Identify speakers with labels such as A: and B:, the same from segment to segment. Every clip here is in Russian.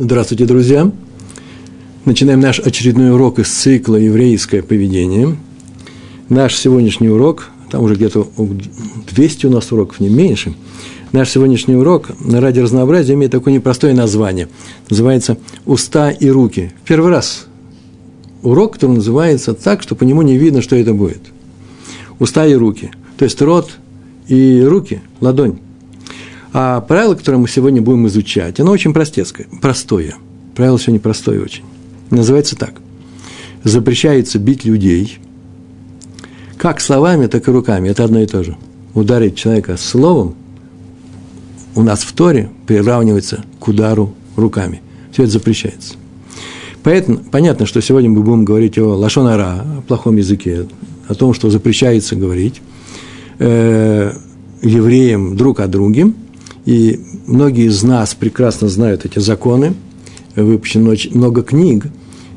A: Здравствуйте, друзья! Начинаем наш очередной урок из цикла «Еврейское поведение». Наш сегодняшний урок, там уже где-то 200 у нас уроков, не меньше. Наш сегодняшний урок ради разнообразия имеет такое непростое название. Называется «Уста и руки». Первый раз урок, который называется так, что по нему не видно, что это будет. Уста и руки. То есть рот и руки, ладонь. А правило, которое мы сегодня будем изучать, оно очень простецкое, простое. Правило сегодня простое очень. Называется так. Запрещается бить людей как словами, так и руками. Это одно и то же. Ударить человека словом у нас в Торе приравнивается к удару руками. Все это запрещается. Поэтому понятно, что сегодня мы будем говорить о лашонара, о плохом языке, о том, что запрещается говорить э, евреям друг о друге – и многие из нас прекрасно знают эти законы, выпущено очень много книг,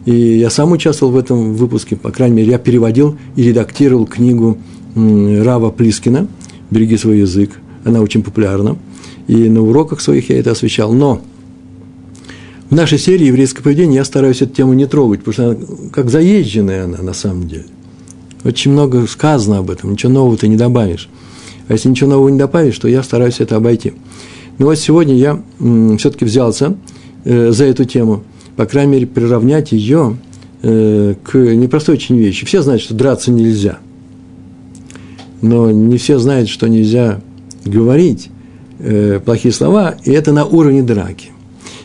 A: и я сам участвовал в этом выпуске, по крайней мере, я переводил и редактировал книгу Рава Плискина «Береги свой язык», она очень популярна, и на уроках своих я это освещал, но в нашей серии «Еврейское поведение» я стараюсь эту тему не трогать, потому что она как заезженная она на самом деле. Очень много сказано об этом, ничего нового ты не добавишь. А если ничего нового не добавишь, то я стараюсь это обойти. Но вот сегодня я все-таки взялся э, за эту тему, по крайней мере, приравнять ее э, к непростой очень вещи. Все знают, что драться нельзя. Но не все знают, что нельзя говорить э, плохие слова, и это на уровне драки.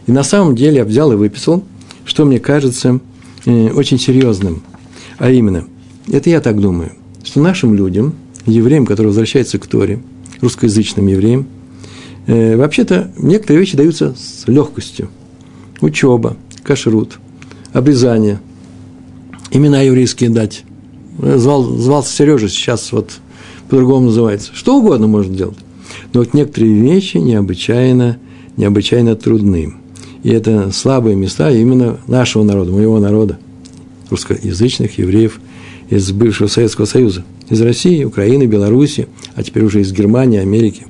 A: И на самом деле я взял и выписал, что мне кажется очень серьезным. А именно, это я так думаю, что нашим людям – евреям, которые возвращаются к Торе, русскоязычным евреям, э, вообще-то некоторые вещи даются с легкостью. Учеба, кашрут, обрезание, имена еврейские дать. Э, звал, звался Сережа, сейчас вот по-другому называется. Что угодно можно делать. Но вот некоторые вещи необычайно, необычайно трудны. И это слабые места именно нашего народа, моего народа, русскоязычных евреев из бывшего Советского Союза – из России, Украины, Беларуси, а теперь уже из Германии, Америки.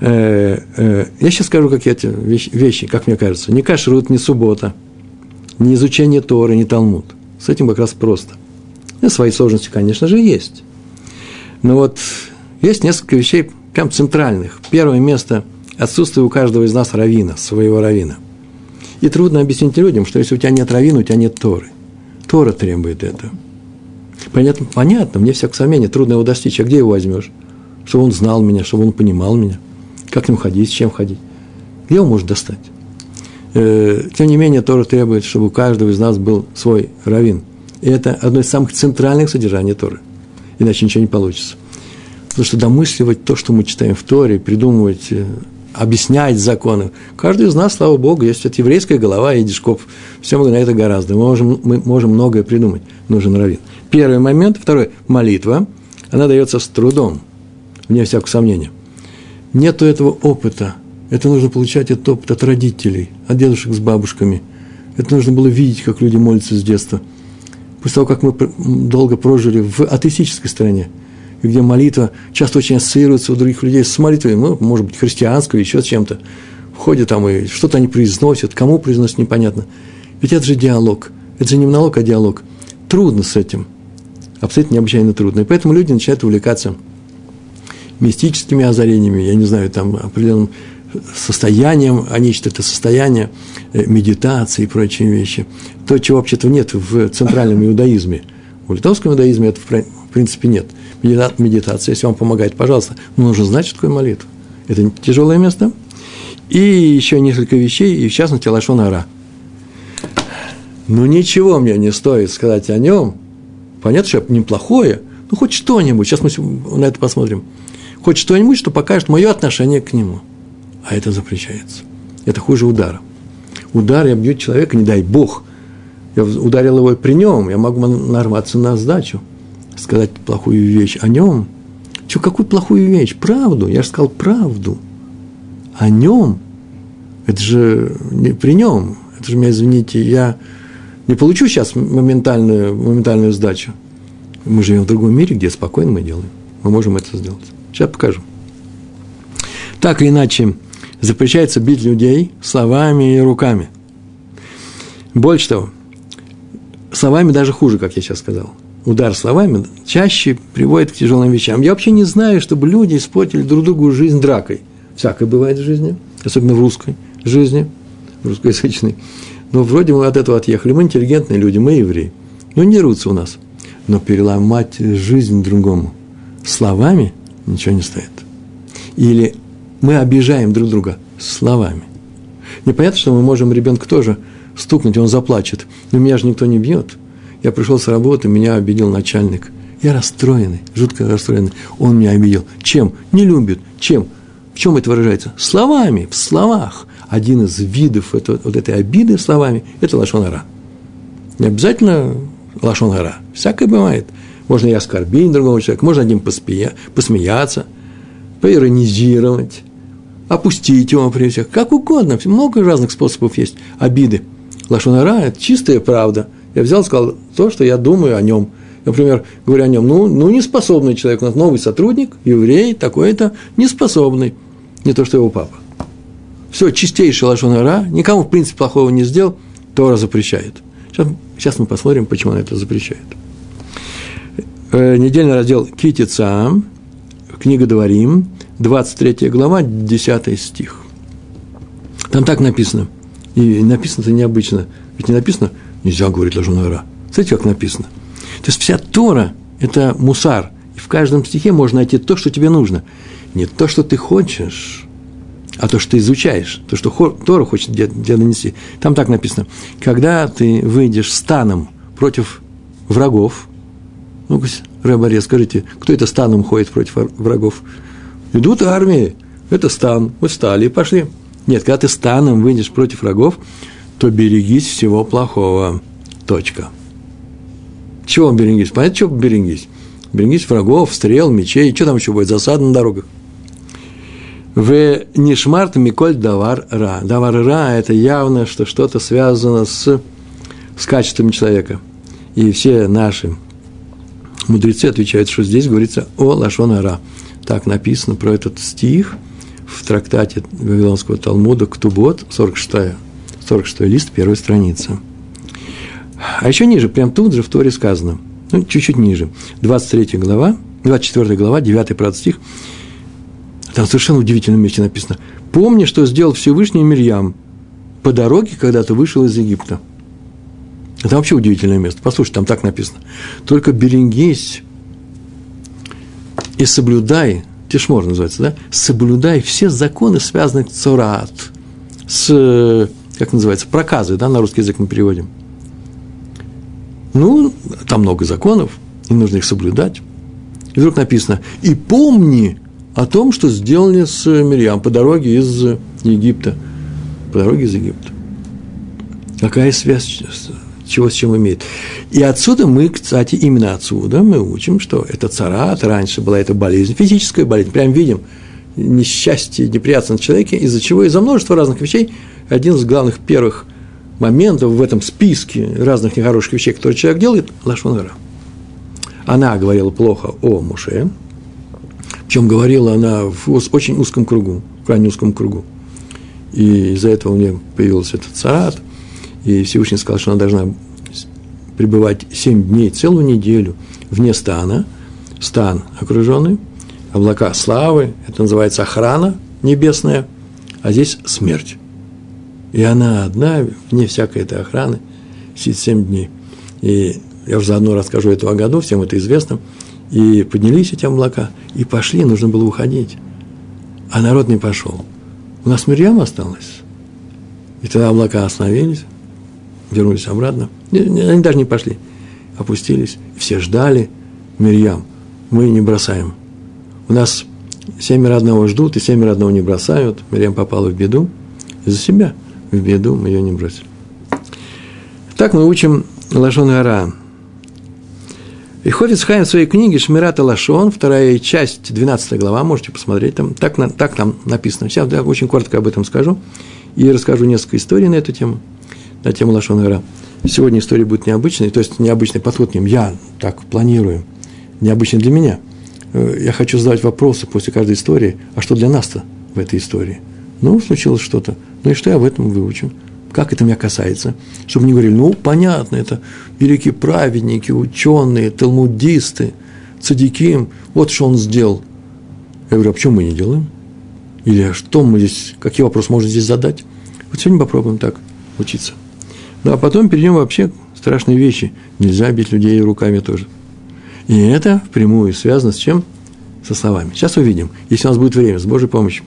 A: Э, э, я сейчас скажу какие-то вещи, как мне кажется. Не кашрут, не суббота, не изучение Торы, не Талмуд. С этим как раз просто. И свои сложности, конечно же, есть. Но вот есть несколько вещей прям центральных. Первое место – отсутствие у каждого из нас равина, своего равина. И трудно объяснить людям, что если у тебя нет равина, у тебя нет Торы. Тора требует этого. Понятно, понятно, мне всякое сомнение, трудно его достичь. А где его возьмешь? Чтобы он знал меня, чтобы он понимал меня. Как к нему ходить, с чем ходить. Где его может достать? Э, тем не менее, Тора требует, чтобы у каждого из нас был свой равин. И это одно из самых центральных содержаний Торы. Иначе ничего не получится. Потому что домысливать то, что мы читаем в Торе, придумывать, э, объяснять законы. Каждый из нас, слава Богу, есть вот еврейская голова и дешков. Все мы на это гораздо. Мы можем, мы можем многое придумать. Нужен равин. Первый момент. Второй – молитва. Она дается с трудом, вне всякого сомнения. Нету этого опыта. Это нужно получать этот опыт от родителей, от дедушек с бабушками. Это нужно было видеть, как люди молятся с детства. После того, как мы долго прожили в атеистической стране, где молитва часто очень ассоциируется у других людей с молитвой, ну, может быть, христианской, еще с чем-то. Входят там и что-то они произносят, кому произносят, непонятно. Ведь это же диалог. Это же не монолог, а диалог. Трудно с этим – абсолютно необычайно трудно. И поэтому люди начинают увлекаться мистическими озарениями, я не знаю, там определенным состоянием, они ищут это состояние э, медитации и прочие вещи. То, чего вообще-то нет в центральном иудаизме. В литовском иудаизме это в принципе нет. Медитация, если вам помогает, пожалуйста, но нужно знать, что такое молитва. Это тяжелое место. И еще несколько вещей, и в частности, Лашон Ара. Ну, ничего мне не стоит сказать о нем – Понятно, что неплохое, ну хоть что-нибудь, сейчас мы на это посмотрим, хоть что-нибудь, что покажет мое отношение к нему. А это запрещается. Это хуже удара. Удар я бью человека, не дай бог. Я ударил его при нем, я могу нарваться на сдачу, сказать плохую вещь о нем. Че, какую плохую вещь? Правду. Я же сказал правду. О нем. Это же не при нем. Это же меня, извините, я не получу сейчас моментальную, моментальную сдачу. Мы живем в другом мире, где спокойно мы делаем. Мы можем это сделать. Сейчас покажу. Так или иначе, запрещается бить людей словами и руками. Больше того, словами даже хуже, как я сейчас сказал. Удар словами чаще приводит к тяжелым вещам. Я вообще не знаю, чтобы люди испортили друг другу жизнь дракой. Всякое бывает в жизни, особенно в русской жизни, в русскоязычной. Но вроде мы от этого отъехали. Мы интеллигентные люди, мы евреи. Ну, не рутся у нас. Но переломать жизнь другому словами ничего не стоит. Или мы обижаем друг друга словами. Непонятно, что мы можем ребенка тоже стукнуть, он заплачет. Но меня же никто не бьет. Я пришел с работы, меня обидел начальник. Я расстроенный, жутко расстроенный. Он меня обидел. Чем? Не любит. Чем? В чем это выражается? Словами, в словах. Один из видов это, вот этой обиды словами – это лошонара. Не обязательно лошонара. Всякое бывает. Можно и оскорбить другого человека, можно над ним посмея, посмеяться, поиронизировать, опустить его при всех, как угодно. Много разных способов есть обиды. Лошонара – это чистая правда. Я взял и сказал то, что я думаю о нем. Например, говорю о нем, ну, ну, неспособный человек, у нас новый сотрудник, еврей, такой-то, неспособный. Не то, что его папа. Все, чистейший лошонара, никому, в принципе, плохого не сделал, Тора запрещает. Сейчас, сейчас мы посмотрим, почему он это запрещает. Э, недельный раздел Китица, книга Дворим, 23 глава, 10 стих. Там так написано – и написано это необычно. Ведь не написано, нельзя говорить лажунара. Смотрите, как написано. То есть вся Тора – это мусар. И в каждом стихе можно найти то, что тебе нужно. Не то, что ты хочешь, а то, что ты изучаешь, то, что Тора хочет тебе донести. Там так написано. Когда ты выйдешь станом против врагов, ну-ка, Рэбаре, скажите, кто это станом ходит против врагов? Идут армии, это стан, мы встали и пошли. Нет, когда ты станом выйдешь против врагов, то берегись всего плохого. Точка. Чего берегись? Понятно, чего берегись? Берегись врагов, стрел, мечей. Что там еще будет? Засад на дорогах. В Нишмарт Миколь Давар Ра. Давар Ра – это явно, что что-то связано с, с качествами человека. И все наши мудрецы отвечают, что здесь говорится о Лашона Ра. Так написано про этот стих – в трактате Вавилонского Талмуда «Ктубот», 46, 46 лист, первая страница. А еще ниже, прям тут же в Торе сказано, ну, чуть-чуть ниже, 23 глава, 24 глава, 9 правда стих, там совершенно удивительном месте написано, «Помни, что сделал Всевышний Мирьям по дороге, когда ты вышел из Египта». Это вообще удивительное место. Послушай, там так написано. «Только берегись и соблюдай Тишмор называется, да, соблюдай все законы, связанные с цурат, с, как называется, проказы, да, на русский язык мы переводим. Ну, там много законов, и нужно их соблюдать. И вдруг написано, и помни о том, что сделали с Мирьям по дороге из Египта. По дороге из Египта. Какая связь чего с чем имеет. И отсюда мы, кстати, именно отсюда мы учим, что это царат, раньше была эта болезнь, физическая болезнь, прям видим несчастье, неприятность человека, из-за чего, из-за множества разных вещей, один из главных первых моментов в этом списке разных нехороших вещей, которые человек делает, Лашонара. Она говорила плохо о Муше, причем говорила она в очень узком кругу, в крайне узком кругу. И из-за этого у нее появился этот царат – и Всевышний сказал, что она должна пребывать семь дней, целую неделю вне стана, стан окруженный, облака славы, это называется охрана небесная, а здесь смерть. И она одна, вне всякой этой охраны, сидит семь дней. И я уже заодно расскажу это о году, всем это известно. И поднялись эти облака, и пошли, нужно было уходить. А народ не пошел. У нас Мирьям осталось. И тогда облака остановились, вернулись обратно. Они даже не пошли. Опустились. Все ждали. Мирьям, мы не бросаем. У нас семеро одного ждут, и семеро одного не бросают. Мирьям попала в беду. Из-за себя в беду мы ее не бросили. Так мы учим Лашон Ара. И Хофиц Хайм в своей книге Шмирата Лашон, вторая часть, 12 глава, можете посмотреть, там, так, так там написано. Сейчас я очень коротко об этом скажу и расскажу несколько историй на эту тему – на тему Лашон Сегодня история будет необычной, то есть необычный подход к ним. Я так планирую, необычный для меня. Э, я хочу задавать вопросы после каждой истории, а что для нас-то в этой истории? Ну, случилось что-то. Ну и что я в этом выучу? Как это меня касается? Чтобы не говорили, ну, понятно, это великие праведники, ученые, талмудисты, цадиким, вот что он сделал. Я говорю, а почему мы не делаем? Или а что мы здесь, какие вопросы можно здесь задать? Вот сегодня попробуем так учиться. Ну, а потом перейдем вообще страшные вещи. Нельзя бить людей руками тоже. И это впрямую связано с чем? Со словами. Сейчас увидим, если у нас будет время, с Божьей помощью.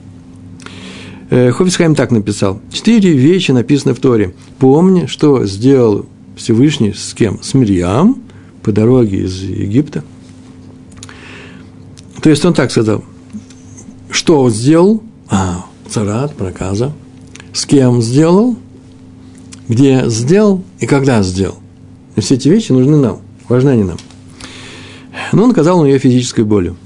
A: Э, Хофисхайм так написал. Четыре вещи написаны в Торе. Помни, что сделал Всевышний с кем? С Мирьям по дороге из Египта. То есть он так сказал. Что он сделал? А, царат, проказа. С кем сделал? Где сделал и когда сделал. И все эти вещи нужны нам, важны они нам. Но он наказал на ее физической болью.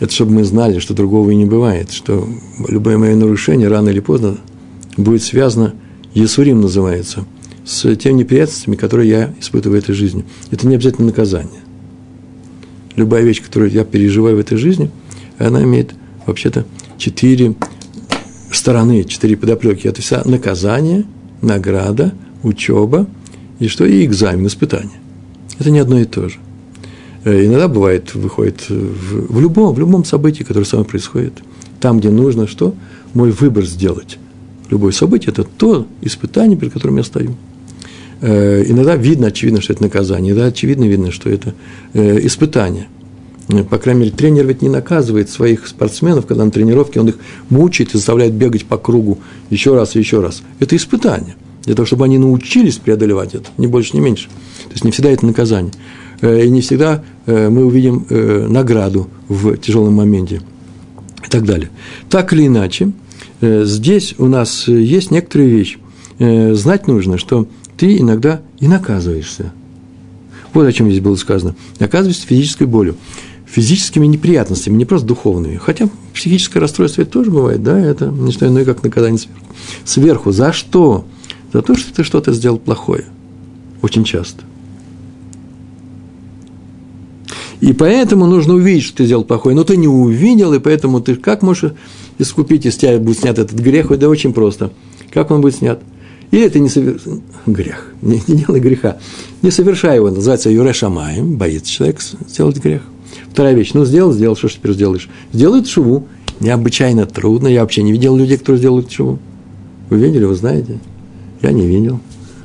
A: Это чтобы мы знали, что другого и не бывает, что любое мое нарушение рано или поздно будет связано, Есурим называется, с теми неприятностями, которые я испытываю в этой жизни. Это не обязательно наказание. Любая вещь, которую я переживаю в этой жизни, она имеет вообще-то четыре стороны, четыре подоплеки. Это вся наказание, награда, учеба и что? И экзамен, испытание. Это не одно и то же. Э, иногда бывает, выходит в, в, любом, в любом событии, которое со мной происходит, там, где нужно что? Мой выбор сделать. Любое событие – это то испытание, перед которым я стою. Э, иногда видно, очевидно, что это наказание, иногда очевидно видно, что это э, испытание. По крайней мере, тренер ведь не наказывает своих спортсменов, когда на тренировке он их мучает и заставляет бегать по кругу еще раз и еще раз. Это испытание. Для того, чтобы они научились преодолевать это, ни больше, ни меньше. То есть не всегда это наказание. Э, и не всегда э, мы увидим э, награду в тяжелом моменте и так далее. Так или иначе, здесь у нас есть некоторые вещи. Знать нужно, что ты иногда и наказываешься. Вот о чем здесь было сказано. Наказываешься физической болью. Физическими неприятностями, не просто духовными. Хотя психическое расстройство это тоже бывает, да, это не что иное, как наказание сверху. Сверху. За что? За то, что ты что-то сделал плохое. Очень часто. И поэтому нужно увидеть, что ты сделал плохое. Но ты не увидел, и поэтому ты как можешь искупить, если тебя будет снят этот грех? Да очень просто. Как он будет снят? Или это не совер... грех, не, не делай греха. Не совершай его, называется Юре Шамаем, боится человек сделать грех. Вторая вещь, ну сделал, сделал, что ж теперь сделаешь? Сделай шуву. Необычайно трудно, я вообще не видел людей, которые сделают шуву. Вы видели, вы знаете? Я не видел.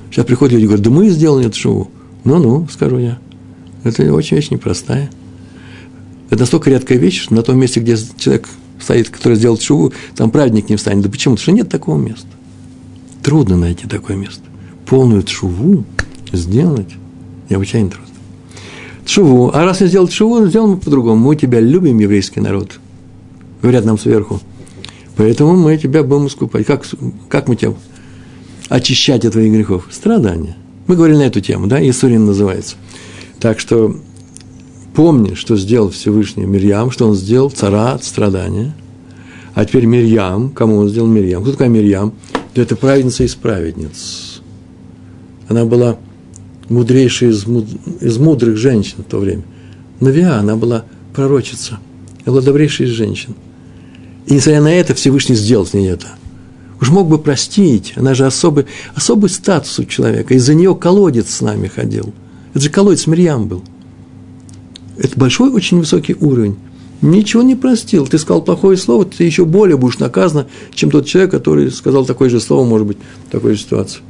A: Сейчас приходят люди и говорят, да мы сделали эту шуву. Ну-ну, скажу я. Это очень вещь непростая. Это настолько редкая вещь, что на том месте, где человек стоит, который сделал шуву, там праведник не встанет. Да почему? Потому что нет такого места. Трудно найти такое место. Полную шуву сделать необычайно трудно. Шуву. А раз я сделал шуву, сделаем по-другому. Мы тебя любим, еврейский народ. Говорят нам сверху. Поэтому мы тебя будем искупать. Как, как мы тебя очищать от твоих грехов? Страдания. Мы говорили на эту тему, да, Иисурин называется. Так что помни, что сделал Всевышний Мирьям, что он сделал цара от страдания. А теперь Мирьям, кому он сделал Мирьям? Кто такая Мирьям? Да это праведница из праведниц. Она была мудрейшей из, муд... из мудрых женщин в то время. Навиа, она была пророчица. Она была добрейшей из женщин. И несмотря на это, Всевышний сделал с ней это. Уж мог бы простить, она же особый, особый статус у человека. Из-за нее колодец с нами ходил – это же колодец Мирьям был. Это большой, очень высокий уровень. Ничего не простил. Ты сказал плохое слово, ты еще более будешь наказан, чем тот человек, который сказал такое же слово, может быть, в такой же ситуации.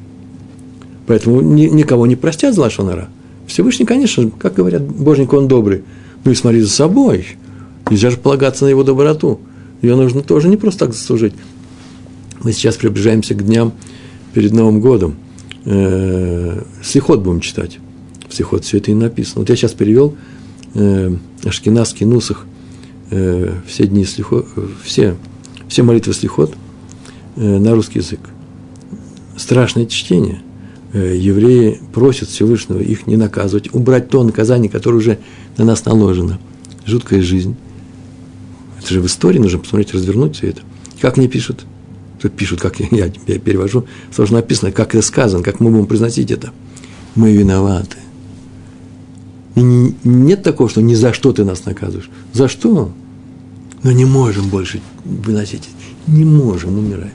A: Поэтому ни, никого не простят зла Шонара. Всевышний, конечно, как говорят, Божник, он добрый. Ну и смотри за собой. Нельзя же полагаться на его доброту. Ее нужно тоже не просто так заслужить. Мы сейчас приближаемся к дням перед Новым годом. Э, Слихот будем читать в Сихот все это и написано. Вот я сейчас перевел э, Ашкенадский Нусах, э, все дни слихот, все, все молитвы слихот э, на русский язык. Страшное чтение. Э, евреи просят Всевышнего их не наказывать, убрать то наказание, которое уже на нас наложено. Жуткая жизнь. Это же в истории нужно посмотреть, развернуть все это. Как мне пишут? Тут пишут, как я, я перевожу, сложно написано, как это сказано, как мы будем произносить это. Мы виноваты. И нет такого, что ни за что ты нас наказываешь. За что? Но не можем больше выносить. Не можем, умираем.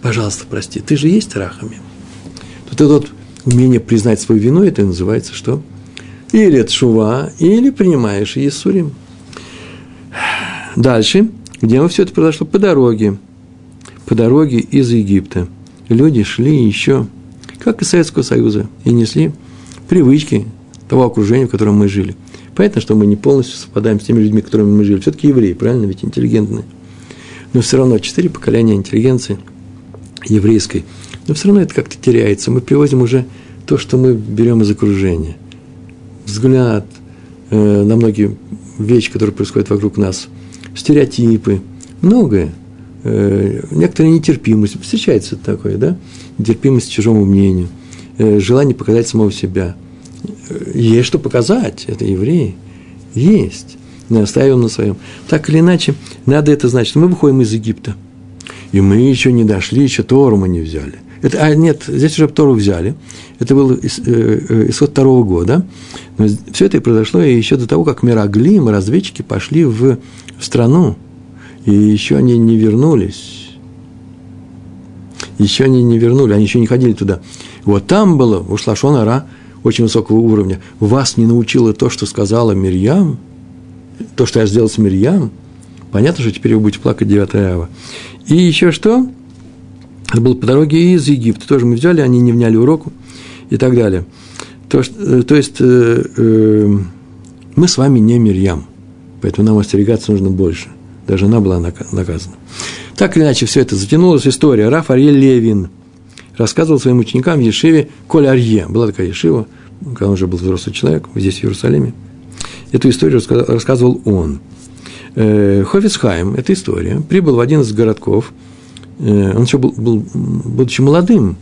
A: Пожалуйста, прости. Ты же есть рахами. Вот это вот умение признать свою вину, это называется что? Или это шува, или принимаешь Иисурим. Дальше, где мы все это произошло? По дороге. По дороге из Египта. Люди шли еще, как из Советского Союза, и несли привычки того окружения, в котором мы жили. Понятно, что мы не полностью совпадаем с теми людьми, которыми мы жили. Все-таки евреи, правильно, ведь интеллигентные. Но все равно четыре поколения интеллигенции еврейской. Но все равно это как-то теряется. Мы привозим уже то, что мы берем из окружения. Взгляд э, на многие вещи, которые происходят вокруг нас, стереотипы, многое. Э, некоторая нетерпимость. Встречается такое, да? Нетерпимость к чужому мнению, э, желание показать самого себя. Есть что показать, это евреи. Есть. Не оставим на своем. Так или иначе, надо это знать, что мы выходим из Египта. И мы еще не дошли, еще Тору мы не взяли – это, а нет, здесь уже Тору взяли. Это был э, э, исход второго года. Но все это произошло еще до того, как Мираглим, разведчики, пошли в, в страну. И еще они не вернулись. Еще они не вернули, они еще не ходили туда. Вот там было, ушла Шонара очень высокого уровня. Вас не научило то, что сказала Мирьям, то, что я сделал с Мирьям. Понятно, что теперь вы будете плакать 9 ава. И еще что? Это было по дороге из Египта. Тоже мы взяли, они не вняли уроку и так далее. То, что, э, то есть э, э, мы с вами не Мирьям, поэтому нам остерегаться нужно больше. Даже она была наказана. Так или иначе, все это затянулась история. Раф Арье Левин рассказывал своим ученикам в Ешиве Коль Арье. Была такая Ешива, когда он уже был взрослый человек, здесь, в Иерусалиме. Эту историю рассказывал он. Э, Хофицхайм, эта история, прибыл в один из городков – Э, он еще был, был, будучи молодым,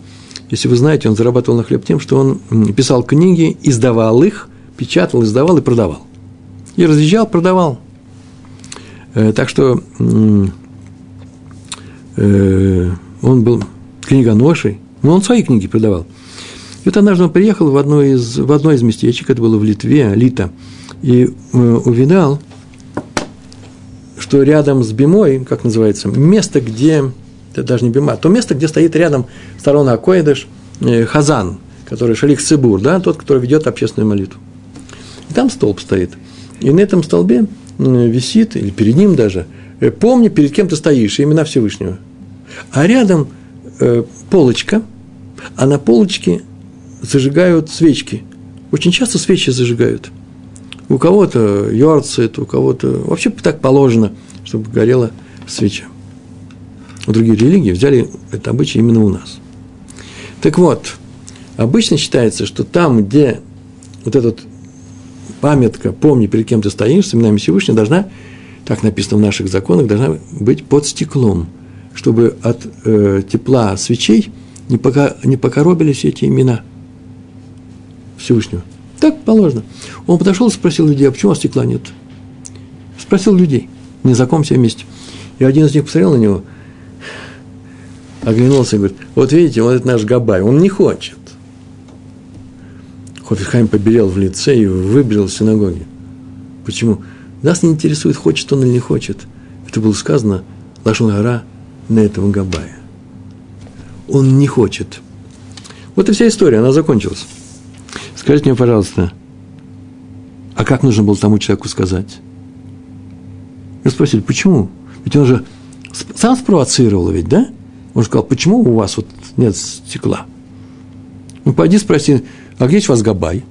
A: если вы знаете, он зарабатывал на хлеб тем, что он писал книги, издавал их, печатал, издавал и продавал. И разъезжал, продавал. Э, так что он был книгоношей, но он свои книги продавал. И вот однажды он приехал в одно из, в одно из местечек, это было в Литве, Лита, и увидал, что рядом с Бимой, как называется, место, где это даже не бима, то место, где стоит рядом сторона Акоидыш, э, Хазан, который Шалих Цибур, да, тот, который ведет общественную молитву. И там столб стоит. И на этом столбе висит, или перед ним даже, э, помни, перед кем ты стоишь, имена Всевышнего. А рядом э, полочка, а на полочке зажигают свечки. Очень часто свечи зажигают. У кого-то йорцит, у кого-то... Вообще так положено, чтобы горела свеча другие религии взяли это обычай именно у нас. Так вот, обычно считается, что там, где вот эта памятка «помни, перед кем ты стоишь» с именами Всевышнего, должна, так написано в наших законах, должна быть под стеклом, чтобы от э, тепла свечей не, пока, не покоробились эти имена Всевышнего. Так положено. Он подошел и спросил людей, а почему у вас стекла нет? Спросил людей, не знакомься вместе. И один из них посмотрел на него – оглянулся и говорит, вот видите, вот это наш Габай, он не хочет. Хофихайм побелел в лице и выбежал из синагоги. Почему? Нас не интересует, хочет он или не хочет. Это было сказано Лашон Гора на этого Габая. Он не хочет. Вот и вся история, она закончилась. Скажите мне, пожалуйста, а как нужно было тому человеку сказать? Я спросили, почему? Ведь он же сам спровоцировал ведь, да? Он сказал, почему у вас вот нет стекла? Ну, пойди спроси, а где у вас Габай?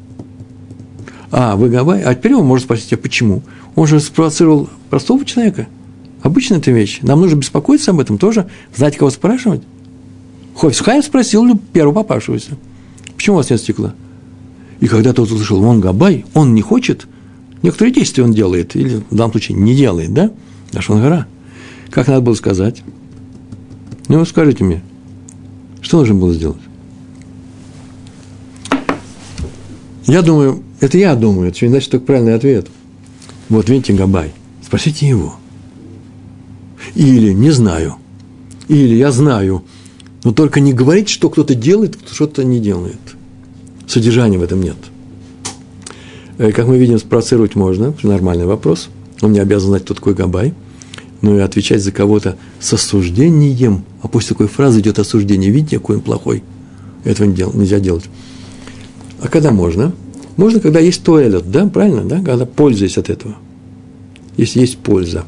A: А, вы Габай? А теперь он может спросить, а почему? Он же спровоцировал простого человека. Обычная это вещь. Нам нужно беспокоиться об этом тоже, знать, кого спрашивать. Хойфсхайм спросил первого попавшегося, почему у вас нет стекла? И когда тот услышал, он Габай, он не хочет, некоторые действия он делает, или в данном случае не делает, да? Наш он гора. Как надо было сказать? Ну, скажите мне, что нужно было сделать? Я думаю, это я думаю, это значит только правильный ответ. Вот видите, Габай, спросите его. Или не знаю. Или я знаю. Но только не говорите, что кто-то делает, кто что-то не делает. Содержания в этом нет. Э, как мы видим, спровоцировать можно, нормальный вопрос. Он не обязан знать, кто такой Габай. но и отвечать за кого-то с осуждением, а после такой фразы идет осуждение, видите, какой он плохой, этого нельзя делать. А когда можно? Можно, когда есть туалет, да, правильно, да, когда пользуясь от этого, если есть польза.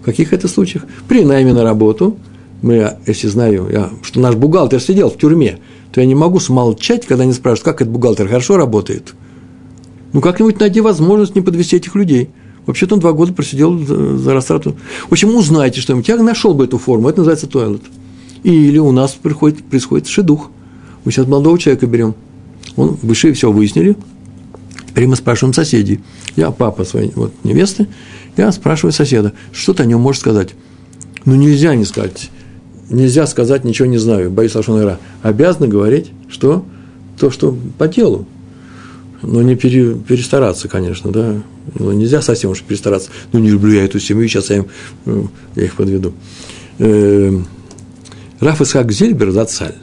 A: В каких это случаях? При найме на работу, мы, если знаю, я, что наш бухгалтер сидел в тюрьме, то я не могу смолчать, когда они спрашивают, как этот бухгалтер хорошо работает. Ну, как-нибудь найди возможность не подвести этих людей. Вообще-то он два года просидел за, растрату. В общем, узнайте что-нибудь. Я нашел бы эту форму, это называется туалет. Или у нас приходит, происходит шедух. Мы сейчас молодого человека берем. Он выше все выяснили. Теперь мы спрашиваем соседей. Я папа своей вот, невесты. Я спрашиваю соседа, что ты о нем можешь сказать. Ну, нельзя не сказать. Нельзя сказать, ничего не знаю. Боюсь Лашон Обязаны говорить, что то, что по телу. Но не пере, перестараться, конечно, да. Ну, нельзя совсем уж перестараться. Ну, не люблю я эту семью, сейчас я, им, ну, я их подведу. Э, Раф Исхак Зельбер, Зацаль,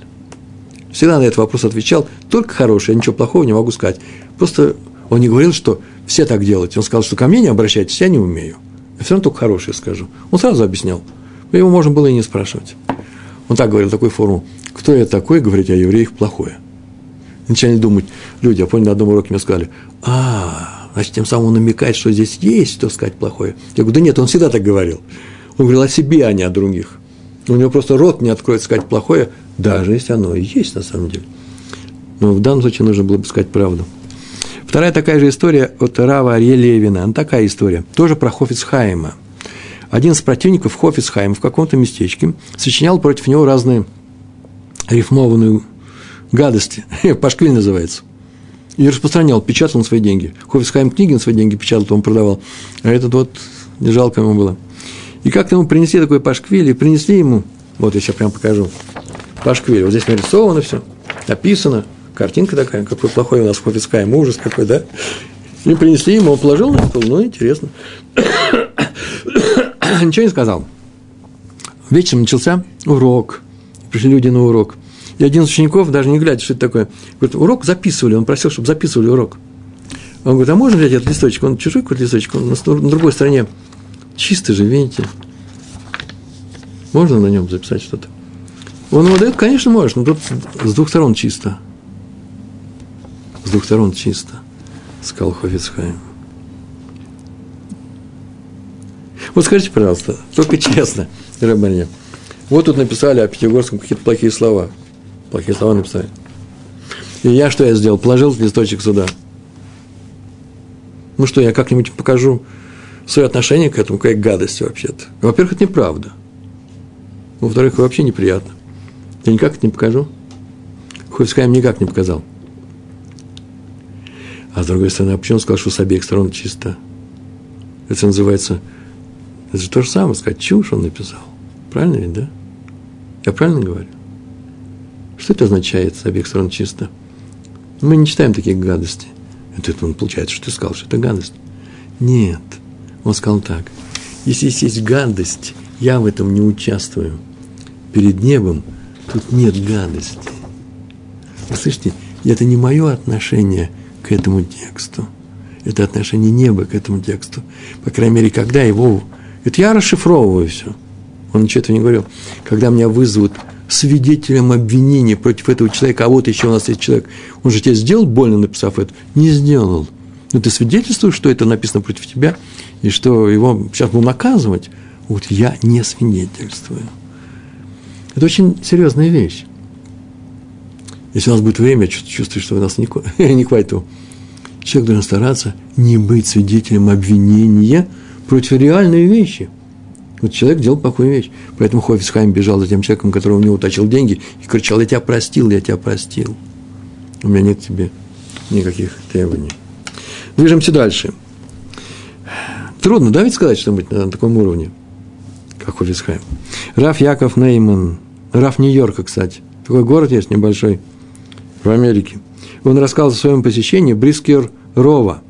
A: всегда на этот вопрос отвечал, только хорошее, ничего плохого не могу сказать. Просто он не говорил, что все так делают. Он сказал, что ко мне не обращайтесь, я не умею. Я все равно только хорошее скажу. Он сразу объяснял. Его можно было и не спрашивать. Он так говорил, такой форму. Кто я такой, говорить о евреях плохое. начали думать, люди, я помню, на одном уроке мне сказали, а, значит, тем самым он намекает, что здесь есть что сказать плохое. Я говорю, да нет, он всегда так говорил. Он говорил о себе, а не о других. У него просто рот не откроет сказать плохое, даже если оно и есть на самом деле. Но в данном случае нужно было бы сказать правду. Вторая такая же история от Рава Арье Левина. Она такая история, тоже про Хофицхайма. Один из противников Хофицхайма в каком-то местечке сочинял против него разные рифмованные гадости. Пашквиль называется. И распространял, печатал на свои деньги. Хофицхайм книги на свои деньги печатал, то он продавал. А этот вот не жалко ему было. И как-то ему принесли такой пашквиль, и принесли ему, вот я сейчас прям покажу, пашквиль. Вот здесь нарисовано все, написано, картинка такая, какой плохой у нас Хофицкайм, ужас какой, да? И принесли ему, он положил на стол, ну, интересно. Ничего не сказал. Вечером начался урок. Пришли люди на урок. И один из учеников, даже не глядя, что это такое, говорит, урок записывали, он просил, чтобы записывали урок. Он говорит, а можно взять этот листочек? Он чужой какой-то листочек, он на другой стороне Чисто же, видите? Можно на нем записать что-то? Он ему дает, конечно, можешь, но тут с двух сторон чисто. С двух сторон чисто, сказал Хофицхайм. Вот скажите, пожалуйста, только честно, Рабаня. Вот тут написали о Пятигорском какие-то плохие слова. Плохие слова написали. И я что я сделал? Положил листочек сюда. Ну что, я как-нибудь покажу свое отношение к этому, как гадость вообще-то. Во-первых, это неправда. Во-вторых, вообще неприятно. Я никак это не покажу. Хофицкайм никак не показал. А с другой стороны, а почему он сказал, что с обеих сторон чисто? Это называется, это же то же самое, сказать, чушь он написал. Правильно ведь, да? Я правильно говорю? Что это означает с обеих сторон чисто? Мы не читаем таких гадостей. Это он получается, что ты сказал, что это гадость. Нет – он сказал так, если есть гадость, я в этом не участвую. Перед небом тут нет гадости. Вы слышите, это не мое отношение к этому тексту. Это отношение неба к этому тексту. По крайней мере, когда его... Это я расшифровываю все. Он ничего этого не говорил. Когда меня вызовут свидетелем обвинения против этого человека, а вот еще у нас есть человек, он же тебе сделал больно, написав это? Не сделал. Но ты свидетельствуешь, что это написано против тебя, и что его сейчас будут наказывать, вот я не свидетельствую. Это очень серьезная вещь. Если у нас будет время, чувствую, что у нас не, не хватит. Человек должен стараться не быть свидетелем обвинения против реальной вещи. Вот человек делал плохую вещь. Поэтому Хофисхайм бежал за тем человеком, который у него утащил деньги, и кричал, я тебя простил, я тебя простил. У меня нет тебе никаких требований. Движемся дальше. Трудно, да, ведь сказать что-нибудь на таком уровне, как Хофицхайм. Раф Яков Нейман, Раф Нью-Йорка, кстати. Такой город есть небольшой в Америке. Он рассказал о своем посещении Брискер Рова.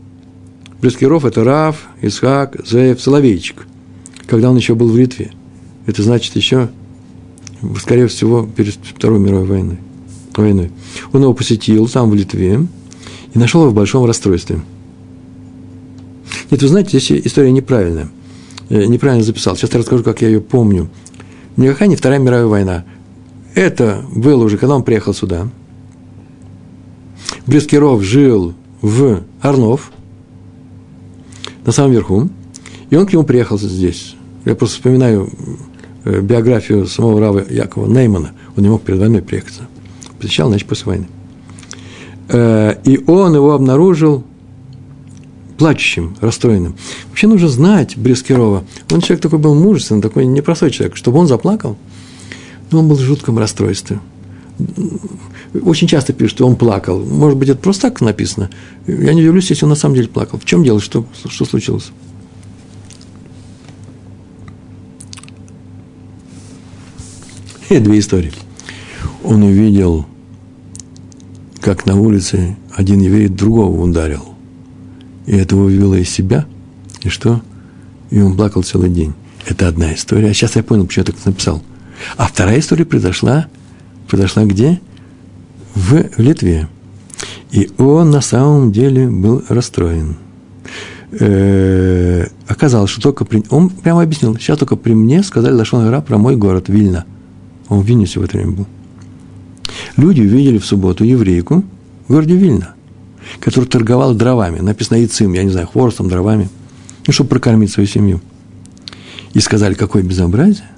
A: Брискер Ров – это Раф, Исхак, Зеев, Соловейчик. Когда он еще был в Литве. Это значит еще, скорее всего, перед Второй мировой войной. войной. Он его посетил там, в Литве, и нашел его в большом расстройстве – нет, вы знаете, здесь история неправильная. э, неправильно записал. Сейчас я расскажу, как я ее помню. Никакая не Вторая мировая война. Это было уже, когда он приехал сюда. Брескиров жил в Орлов, на самом верху, и он к нему приехал здесь. Я просто вспоминаю э, биографию самого Рава Якова Неймана. Он не мог перед войной приехать. Посещал, значит, после войны. Э, и он его обнаружил плачущим, расстроенным. Вообще нужно знать Брескирова. Он человек такой был мужественный, такой непростой человек, чтобы он заплакал – но он был в жутком расстройстве. Очень часто пишут, что он плакал. Может быть, это просто так написано. Я не удивлюсь, если он на самом деле плакал. В чем дело? Что, что случилось? И две истории. Он увидел, как на улице один еврей другого ударил. И это вывело из себя. И что? И он плакал целый день. Это одна история. А сейчас я понял, почему я так написал – а вторая история произошла, произошла где? В Литве. И он на самом деле был расстроен. Э-э- оказалось, что только при... Он прямо объяснил, сейчас только при мне сказали Лашон Гора про мой город, Вильна. Он в Вильнюсе в это время был. Люди увидели в субботу еврейку в городе Вильна, которая торговала дровами. Написано яйцем, я не знаю, хворостом, дровами. Ну, чтобы прокормить свою семью. И сказали, какое безобразие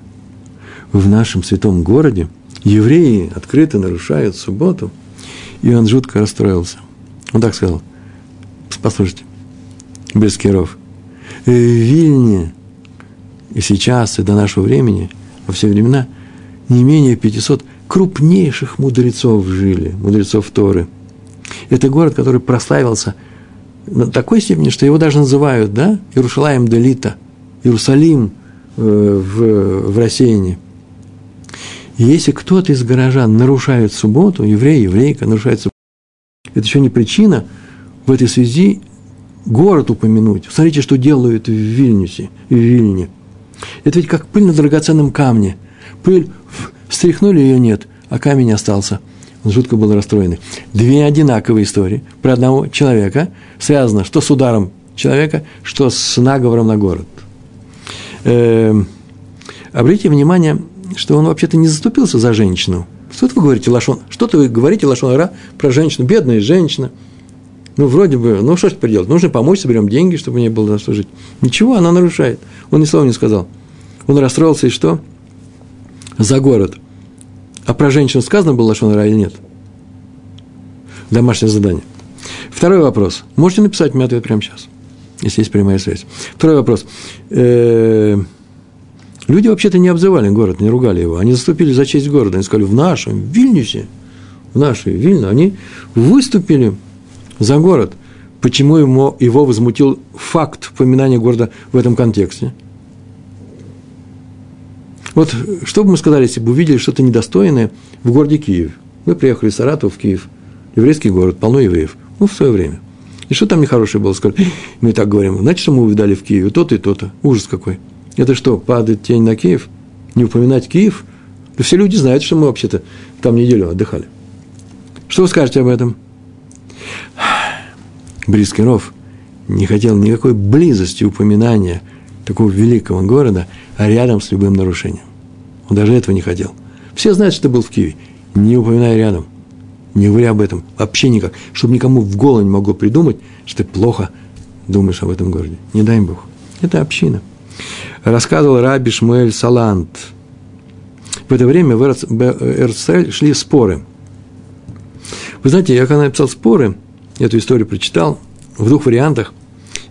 A: в нашем святом городе евреи открыто нарушают субботу, и он жутко расстроился. Он так сказал, послушайте, Бескиров, в Вильне и сейчас, и до нашего времени, во все времена, не менее 500 крупнейших мудрецов жили, мудрецов Торы. Это город, который прославился на такой степени, что его даже называют, да, Иерушалаем Делита, Иерусалим э, в, в рассеянии – если кто-то из горожан нарушает субботу, еврей, еврейка нарушает субботу, это еще не причина в этой связи город упомянуть. Смотрите, что делают в Вильнюсе, в Вильне. Это ведь как пыль на драгоценном камне. Пыль, встряхнули ее нет, а камень остался. Он жутко был расстроенный. Две одинаковые истории про одного человека связано что с ударом человека, что с наговором на город. Э, обратите внимание что он вообще-то не заступился за женщину. Что вы говорите, Лашон? Что-то вы говорите, Лашон Ара, про женщину, бедная женщина. Ну, вроде бы, ну, что ж теперь делать? Нужно помочь, соберем деньги, чтобы не было на что жить. Ничего, она нарушает. Он ни слова не сказал. Он расстроился, и что? За город. А про женщину сказано было Лашон Ара или нет? Домашнее задание. Второй вопрос. Можете написать мне ответ прямо сейчас, если есть прямая связь. Второй вопрос. Э-э- Люди вообще-то не обзывали город, не ругали его. Они заступили за честь города. Они сказали, в нашем, Вильнюсе, в нашей Вильно, они выступили за город. Почему ему, его возмутил факт упоминания города в этом контексте? Вот что бы мы сказали, если бы увидели что-то недостойное в городе Киев? Мы приехали из Саратова в Киев, еврейский город, полно евреев, ну, в свое время. И что там нехорошее было? Сказали, мы так говорим, знаете, что мы увидали в Киеве? То-то и то-то. Ужас какой. Это что, падает тень на Киев? Не упоминать Киев? Да все люди знают, что мы вообще-то там неделю отдыхали. Что вы скажете об этом? Брискиров не хотел никакой близости упоминания такого великого города а рядом с любым нарушением. Он даже этого не хотел. Все знают, что ты был в Киеве, не упоминая рядом, не говоря об этом, вообще никак, чтобы никому в голову не могло придумать, что ты плохо думаешь об этом городе. Не дай им Бог. Это община рассказывал Раби Шмуэль Салант. В это время в Эрцель шли споры. Вы знаете, я когда написал споры, эту историю прочитал в двух вариантах.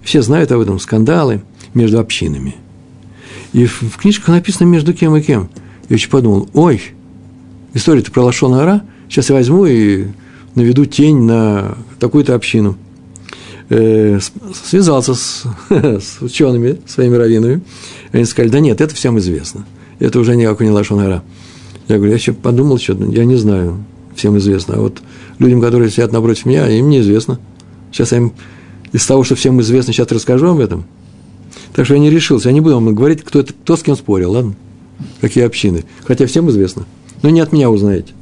A: Все знают об этом, скандалы между общинами. И в, книжках написано между кем и кем. Я очень подумал, ой, история-то про Лашона Ара, сейчас я возьму и наведу тень на такую-то общину – э, связался с, с учеными, своими раввинами, они сказали, да нет, это всем известно, это уже никакой не лошонара. Я говорю, я еще подумал, что я не знаю, всем известно, а вот людям, которые сидят напротив меня, им неизвестно. Сейчас я им из того, что всем известно, сейчас расскажу об этом. Так что я не решился, я не буду вам говорить, кто, это, кто с кем спорил, ладно? Какие общины. Хотя всем известно. Но не от меня узнаете.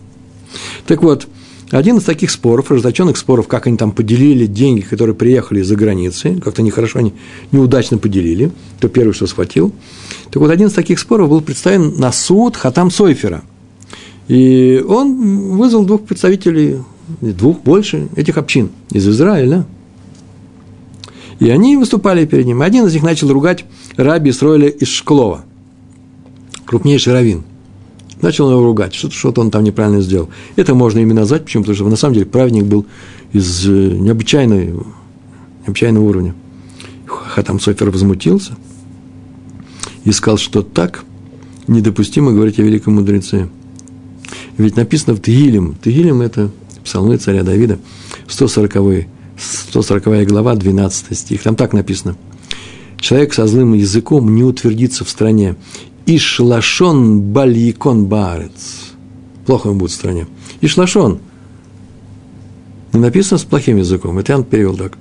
A: Так вот, один из таких споров, ожесточенных споров, как они там поделили деньги, которые приехали из-за границы, как-то нехорошо, они неудачно поделили, кто первый что схватил. Так вот, один из таких споров был представлен на суд Хатам Сойфера. И он вызвал двух представителей, двух больше, этих общин из Израиля. И они выступали перед ним. Один из них начал ругать раби Исроиля из Шклова, крупнейший раввин – начал его ругать, что-то, что он там неправильно сделал. Это можно именно назвать, почему? Потому что на самом деле праведник был из э, необычайного, необычайного уровня. Хатам Софер возмутился и сказал, что так недопустимо говорить о великом мудреце. Ведь написано в Тегилем, Тегилем – это псалмы царя Давида, 140, 140 глава, 12 стих, там так написано. Человек со злым языком не утвердится в стране, Ишлашон бальякон баарец. Плохо ему будет в стране. Ишлашон. Не написано с плохим языком. Это я перевел так.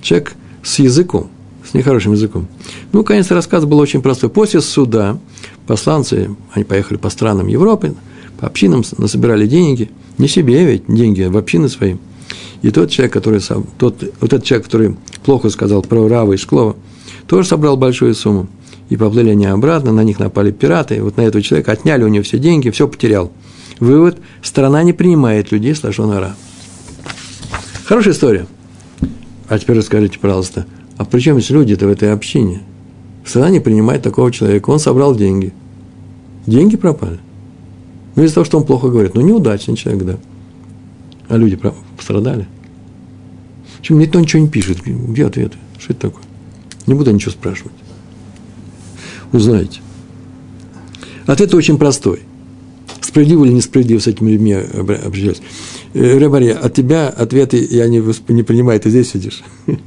A: Человек с языком, с нехорошим языком. Ну, конец рассказа был очень простой. После суда посланцы, они поехали по странам Европы, по общинам насобирали деньги. Не себе ведь деньги, а в общины свои. И тот человек, который, тот, вот этот человек, который плохо сказал про Рава и Шклова, тоже собрал большую сумму. И поплыли они обратно, на них напали пираты, вот на этого человека отняли у него все деньги, все потерял. Вывод – страна не принимает людей с Лашонара. Хорошая история. А теперь расскажите, пожалуйста, а при чем есть люди-то в этой общине? Страна не принимает такого человека, он собрал деньги. Деньги пропали. Ну, из-за того, что он плохо говорит. Ну, неудачный человек, да. А люди пострадали. Почему никто ничего не пишет? Где ответы? Что это такое? Не буду ничего спрашивать узнаете. Ответ очень простой. Справедливо или несправедливо с этими людьми определяться. Э, Ребари, от тебя ответы я не, не принимаю, ты здесь сидишь.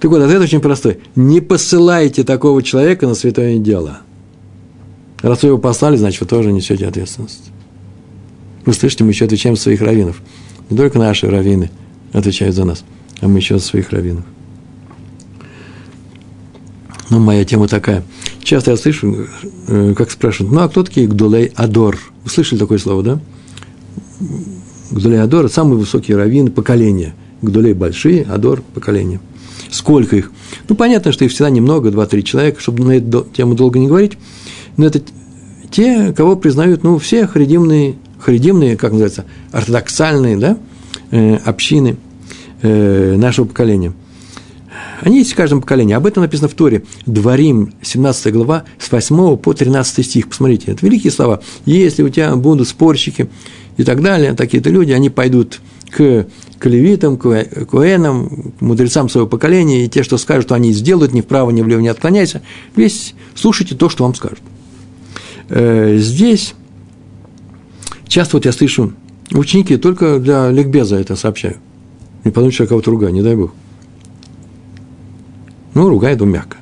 A: Так вот, ответ очень простой. Не посылайте такого человека на святое дело. Раз вы его послали, значит, вы тоже несете ответственность. Вы слышите, мы еще отвечаем своих раввинов. Не только наши раввины отвечают за нас, а мы еще за своих раввинов. Ну, моя тема такая. Часто я слышу, э, как спрашивают, ну, а кто такие Гдулей Адор? Вы слышали такое слово, да? Гдулей Адор – самые высокие раввины поколения. Гдулей – большие, Адор – поколение. Сколько их? Ну, понятно, что их всегда немного, два-три человека, чтобы на эту тему долго не говорить. Но это те, кого признают, ну, все харидимные, харидимные, как называется, ортодоксальные, да, э, общины э, нашего поколения – они есть в каждом поколении. Об этом написано в Торе. Дворим, 17 глава, с 8 по 13 стих. Посмотрите, это великие слова. Если у тебя будут спорщики и так далее, такие-то люди, они пойдут к, к левитам, к куэнам, к мудрецам своего поколения, и те, что скажут, они сделают, ни вправо, ни влево не отклоняйся, весь слушайте то, что вам скажут. Э, здесь часто вот я слышу, ученики только для ликбеза это сообщаю. Не подумайте, что я кого-то ругаю, не дай Бог. Ну, ругает мягко.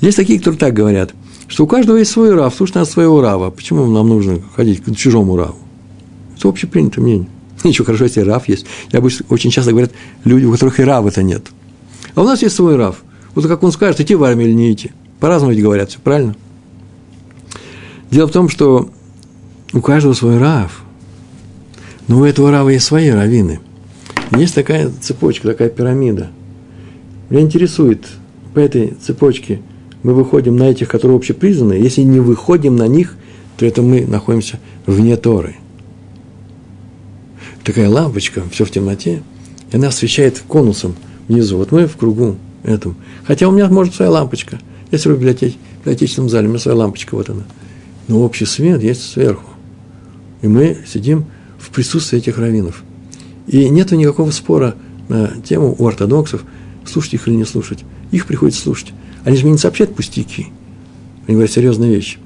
A: Есть такие, которые так говорят, что у каждого есть свой рав, слушай нас своего рава. Почему нам нужно ходить к чужому раву? Это общепринятое мнение. Ничего, хорошо, если рав есть. Я обычно, очень часто говорят люди, у которых и рава-то нет. А у нас есть свой рав. Вот как он скажет, идти в армию или не идти. По-разному ведь говорят, все правильно? Дело в том, что у каждого свой рав. Но у этого рава есть свои раввины. Есть такая цепочка, такая пирамида – меня интересует по этой цепочке, мы выходим на этих, которые общепризнаны. Если не выходим на них, то это мы находимся вне Торы. Такая лампочка, все в темноте, и она освещает конусом внизу. Вот мы в кругу этом. Хотя у меня может своя лампочка. Если в библиотеке, в библиотечном зале, у меня своя лампочка, вот она. Но общий свет есть сверху. И мы сидим в присутствии этих раввинов. И нет никакого спора на тему у ортодоксов – слушать их или не слушать. Их приходится слушать. Они же мне не сообщают пустяки. Они говорят серьезные вещи.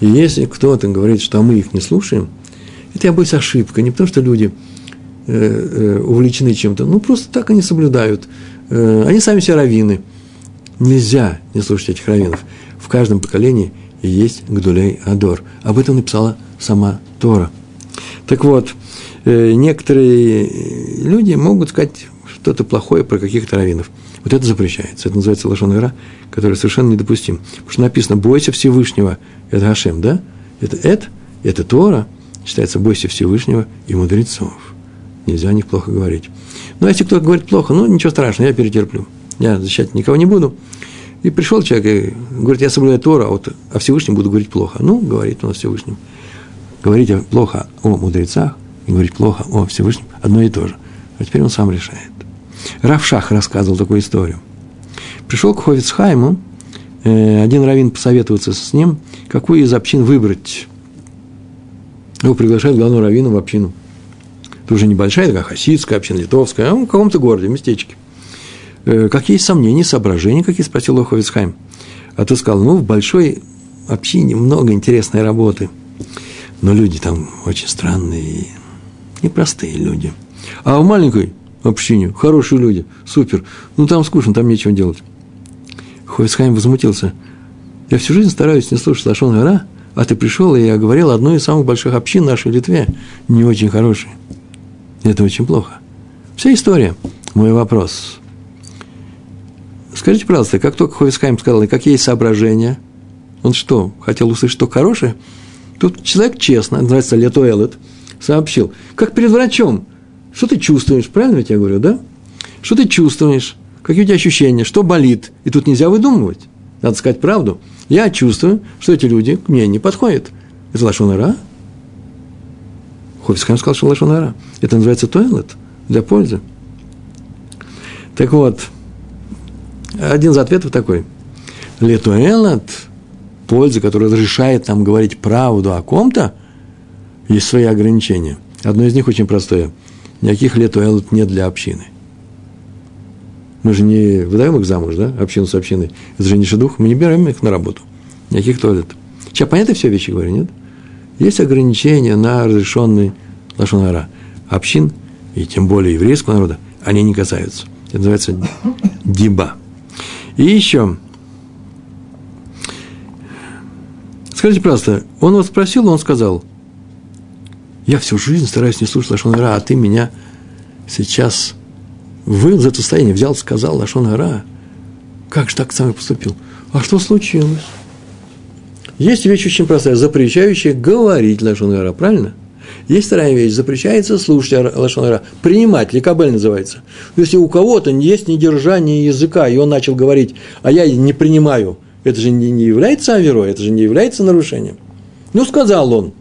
A: И если кто-то говорит, что мы их не слушаем, это, я боюсь, ошибка. Не потому, что люди э, э, увлечены чем-то, ну, просто так они соблюдают. Э, они сами все раввины. Нельзя не слушать этих раввинов. В каждом поколении есть Гдулей Адор. Об этом написала сама Тора. Так вот, некоторые люди могут сказать что-то плохое про каких-то раввинов. Вот это запрещается. Это называется лошон ира, который совершенно недопустим. Потому что написано «бойся Всевышнего». Это Хашем, да? Это Эд, это Тора. Считается «бойся Всевышнего и мудрецов». нельзя о них плохо говорить. Но если кто-то говорит плохо, ну, ничего страшного, я перетерплю. Я защищать никого не буду. И пришел человек и говорит, я соблюдаю Тора, а вот о Всевышнем буду говорить плохо. Ну, говорит он о Всевышнем. Говорить плохо о мудрецах и говорить плохо о Всевышнем одно и то же. А теперь он сам решает. Равшах рассказывал такую историю. Пришел к Ховицхайму, э, один раввин посоветоваться с ним, какую из общин выбрать. Его приглашают главного раввина в общину. Это уже небольшая, такая хасидская община, литовская, а в каком-то городе, местечке. Э, какие сомнения, соображения, какие спросил его Ховицхайм. А ты сказал, ну, в большой общине много интересной работы. Но люди там очень странные, непростые люди. А в маленькой общине хорошие люди, супер. Ну, там скучно, там нечего делать. Ховицхайм возмутился. Я всю жизнь стараюсь не слушать Лашон Гора, а ты пришел, и я говорил одной из самых больших общин нашей Литве, не очень хорошей. Это очень плохо. Вся история. Мой вопрос. Скажите, пожалуйста, как только Ховицхайм сказал, и какие есть соображения, он что, хотел услышать что хорошее? Тут человек честно, называется Лето Элет, сообщил, как перед врачом, что ты чувствуешь, правильно я тебе говорю, да? Что ты чувствуешь, какие у тебя ощущения, что болит, и тут нельзя выдумывать, надо сказать правду. Я чувствую, что эти люди к мне не подходят. Это лошонара. Хофицхайм сказал, что лошонара. Это называется тойлет для пользы. Так вот, один из ответов такой. Летуэлат, польза, которая разрешает нам говорить правду о ком-то, есть свои ограничения. Одно из них очень простое. Никаких летуэлат нет для общины. Мы же не выдаем их замуж, да, общину с общиной. Это же не шедух, мы не берем их на работу. Никаких туалетов. Сейчас понятно все вещи говорю, нет? Есть ограничения на разрешенный лошонара. Общин, и тем более еврейского народа, они не касаются. Это называется диба. И еще. Скажите, пожалуйста, он вас спросил, он сказал, я всю жизнь стараюсь не слушать Лашон Ара, а ты меня сейчас вывел из этого состояния, взял, сказал Лашон Ара. Как же так со мной поступил? А что случилось? Есть вещь очень простая, запрещающая говорить Лашон Ара, правильно? Есть вторая вещь, запрещается слушать Лашонара, принимать, ликабель называется. Если у кого-то есть недержание языка, и он начал говорить, а я не принимаю, это же не является аверой, это же не является нарушением. Ну, сказал он.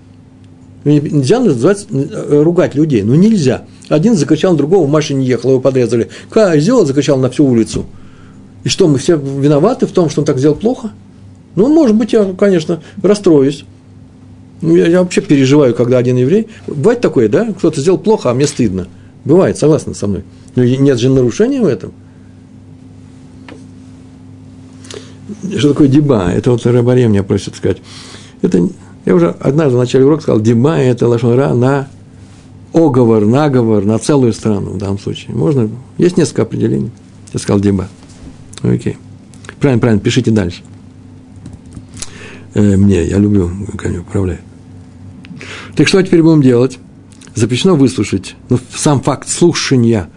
A: Нельзя называть, э, ругать людей, ну нельзя. Один закричал другого, в машине ехал, его подрезали. Козел закричал на всю улицу. И что, мы все виноваты в том, что он так сделал плохо? Ну, может быть, я, конечно, расстроюсь. Ну, я, я вообще переживаю, когда один еврей. Бывает такое, да? Кто-то сделал плохо, а мне стыдно. Бывает, согласна со мной. Но нет же нарушения в этом. Что такое деба? Это вот Рабаре меня просит сказать. Это, я уже однажды в начале урока сказал, деба – это лошонра на оговор, наговор, на целую страну в данном случае. Можно, есть несколько определений. Я сказал деба. Окей. Правильно, правильно, пишите дальше. Э, мне, я люблю, как они управляют. Так что теперь будем делать? Запрещено выслушать. Но сам факт слушания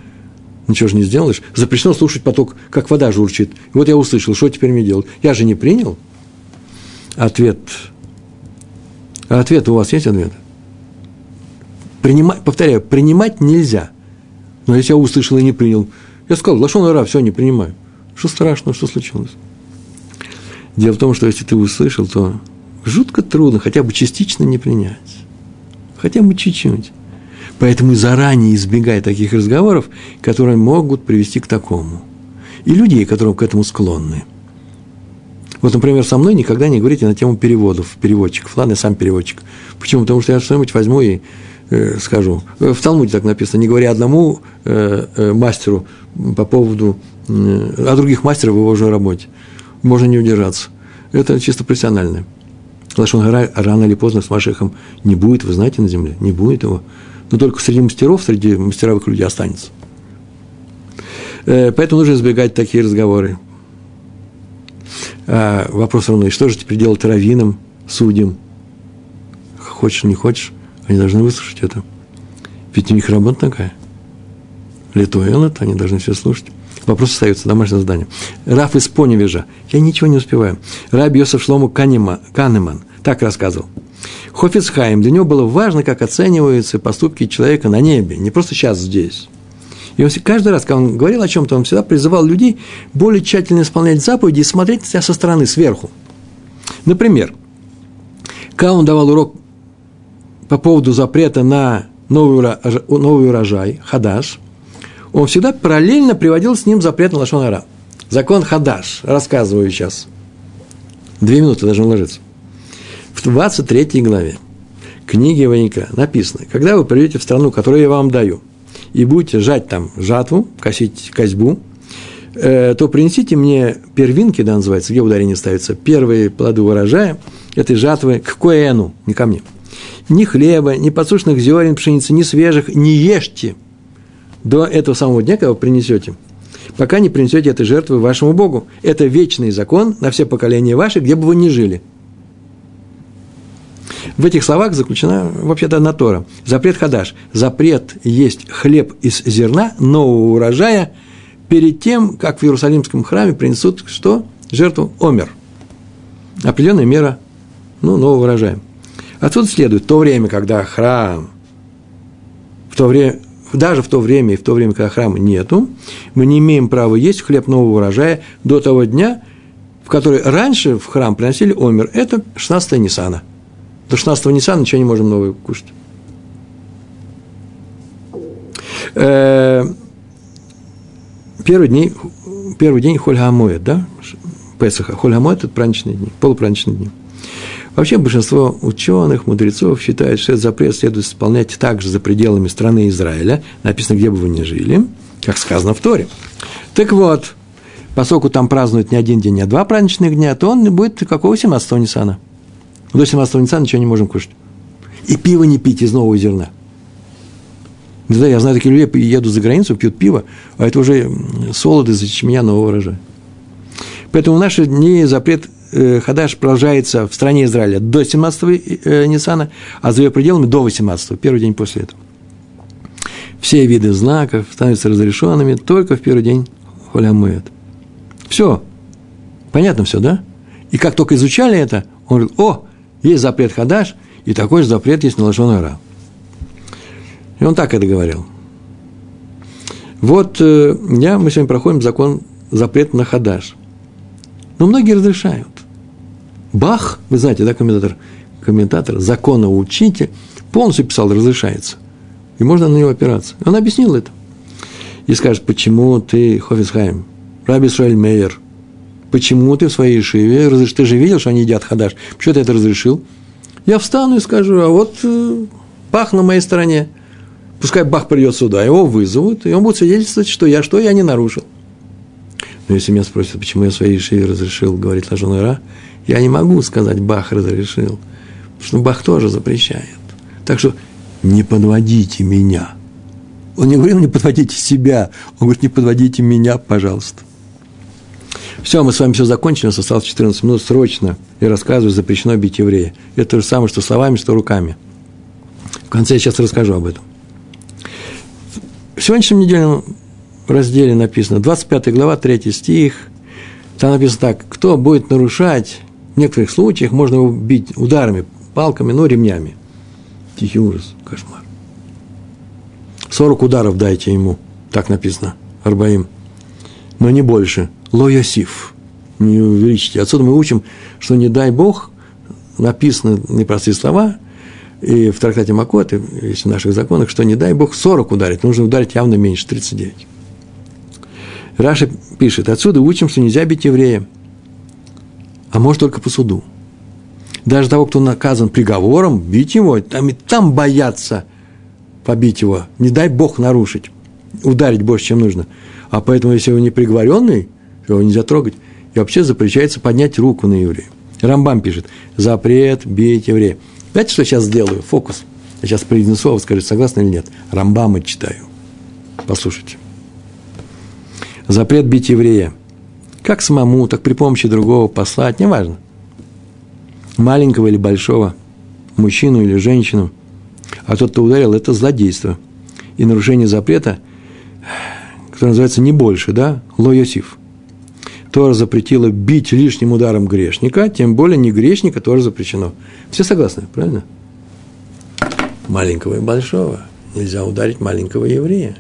A: ничего же не сделаешь. Запрещено слушать поток, как вода журчит. И вот я услышал, что теперь мне делать? Я же не принял. Ответ. Ответ у вас есть ответ? Принимать, повторяю, принимать нельзя. Но если я услышал и не принял, я сказал, лошон ара, все, не принимаю. Что страшного, что случилось? Дело в том, что если ты услышал, то жутко трудно хотя бы частично не принять хотя бы чуть-чуть. Поэтому заранее избегай таких разговоров, которые могут привести к такому. И людей, которые к этому склонны. Вот, например, со мной никогда не говорите на тему переводов, переводчиков. Ладно, я сам переводчик. Почему? Потому что я что-нибудь возьму и э, скажу. В Талмуде так написано, не говоря одному э, э, мастеру по поводу, э, о других мастерах в его же работе. Можно не удержаться. Это чисто профессиональное. Лашон Гара рано или поздно с Машехом не будет, вы знаете, на земле, не будет его. Но только среди мастеров, среди мастеровых людей останется. Э, поэтому нужно избегать такие разговоры. А вопрос равно, и что же теперь делать раввинам, судьям? Хочешь, не хочешь, они должны выслушать это. Ведь у них работа такая. Литуэлот, они должны все слушать. Вопрос остается, домашнее задание. Раф из Поневежа. Я ничего не успеваю. Раби Йосеф Шлому Канема, Канеман так рассказывал. Хофицхайм, для него было важно, как оцениваются поступки человека на небе, не просто сейчас здесь. И он каждый раз, когда он говорил о чем-то, он всегда призывал людей более тщательно исполнять заповеди и смотреть себя со стороны, сверху. Например, когда он давал урок по поводу запрета на новый новый урожай хадаш, он всегда параллельно приводил с ним запрет на лошонара. Закон хадаш, рассказываю сейчас. Две минуты должен ложиться. В 23 главе книги Ваника написано, когда вы придете в страну, которую я вам даю – и будете жать там жатву, косить козьбу, э, то принесите мне первинки, да, называется, где ударение ставится, первые плоды урожая этой жатвы к коэну, не ко мне. Ни хлеба, ни подсушенных зерен пшеницы, ни свежих не ешьте до этого самого дня, когда вы принесете, пока не принесете этой жертвы вашему Богу. Это вечный закон на все поколения ваши, где бы вы ни жили – в этих словах заключена вообще-то одна Тора. Запрет хадаш. Запрет есть хлеб из зерна нового урожая перед тем, как в Иерусалимском храме принесут что? Жертву омер. Определенная мера ну, нового урожая. Отсюда следует то время, когда храм, в то время, даже в то время и в то время, когда храма нету, мы не имеем права есть хлеб нового урожая до того дня, в который раньше в храм приносили омер. Это 16 Ниссана – до 16-го Ниссана ничего не можем новое кушать. Э, первый день, первый день Хольгамоет, да? Песаха. Хольгамоет – это праздничные дни, полупраздничные дни. Вообще большинство ученых, мудрецов считают, что этот запрет следует исполнять также за пределами страны Израиля, написано, где бы вы ни жили, как сказано в Торе. Так вот, поскольку там празднуют не один день, а два праздничных дня, то он будет какого 17-го Ниссана – до 17 Ниссана ничего не можем кушать. И пиво не пить из нового зерна. Не знаю, я знаю такие люди, едут за границу, пьют пиво, а это уже солоды из ячменя нового урожая. Поэтому в наши дни запрет э, Хадаш продолжается в стране Израиля до 17 э, Ниссана, а за ее пределами до 18 первый день после этого. Все виды знаков становятся разрешенными только в первый день Холямуэт. Все. Понятно все, да? И как только изучали это, он говорит, о, есть запрет хадаш, и такой же запрет есть на лошон ра. И он так это говорил. Вот э, я, мы сегодня проходим закон, запрет на хадаш. Но многие разрешают. Бах, вы знаете, да, комментатор, комментатор, учитель, полностью писал, разрешается. И можно на него опираться. Он объяснил это. И скажет, почему ты Хофисхайм, Раби Исраэль Мейер, Почему ты в своей шиве, ты же видел, что они едят хадаш, почему ты это разрешил? Я встану и скажу, а вот э, Бах на моей стороне. Пускай Бах придет сюда, его вызовут, и он будет свидетельствовать, что я что, я не нарушил. Но если меня спросят, почему я в своей шиве разрешил, говорит Лажон Ира, я не могу сказать, Бах разрешил, потому что Бах тоже запрещает. Так что не подводите меня. Он не говорил, не подводите себя, он говорит, не подводите меня, пожалуйста. Все, мы с вами все закончили, у нас осталось 14 минут, срочно. И рассказываю, запрещено бить еврея. Это то же самое, что словами, что руками. В конце я сейчас расскажу об этом. В сегодняшнем недельном разделе написано, 25 глава, 3 стих, там написано так, кто будет нарушать, в некоторых случаях можно его бить ударами, палками, но ремнями. Тихий ужас, кошмар. 40 ударов дайте ему, так написано, Арбаим, но не больше – лоясив, не увеличите. Отсюда мы учим, что не дай Бог, написаны непростые слова, и в трактате Макот, и в наших законах, что не дай Бог 40 ударить, нужно ударить явно меньше, 39. Раша пишет, отсюда учим, что нельзя бить еврея, а может только по суду. Даже того, кто наказан приговором, бить его, там и там боятся побить его, не дай Бог нарушить, ударить больше, чем нужно. А поэтому, если он не приговоренный, его нельзя трогать, и вообще запрещается поднять руку на еврея. Рамбам пишет, запрет бить еврея. Знаете, что я сейчас сделаю? Фокус. Я сейчас произнесу, а вы скажете, согласны или нет. Рамбама читаю. Послушайте. Запрет бить еврея. Как самому, так при помощи другого послать, неважно. Маленького или большого, мужчину или женщину. А тот, кто ударил, это злодейство. И нарушение запрета, которое называется не больше, да, ло Йосиф – Тора запретила бить лишним ударом грешника, тем более не грешника тоже запрещено. Все согласны, правильно? Маленького и большого. Нельзя ударить маленького еврея.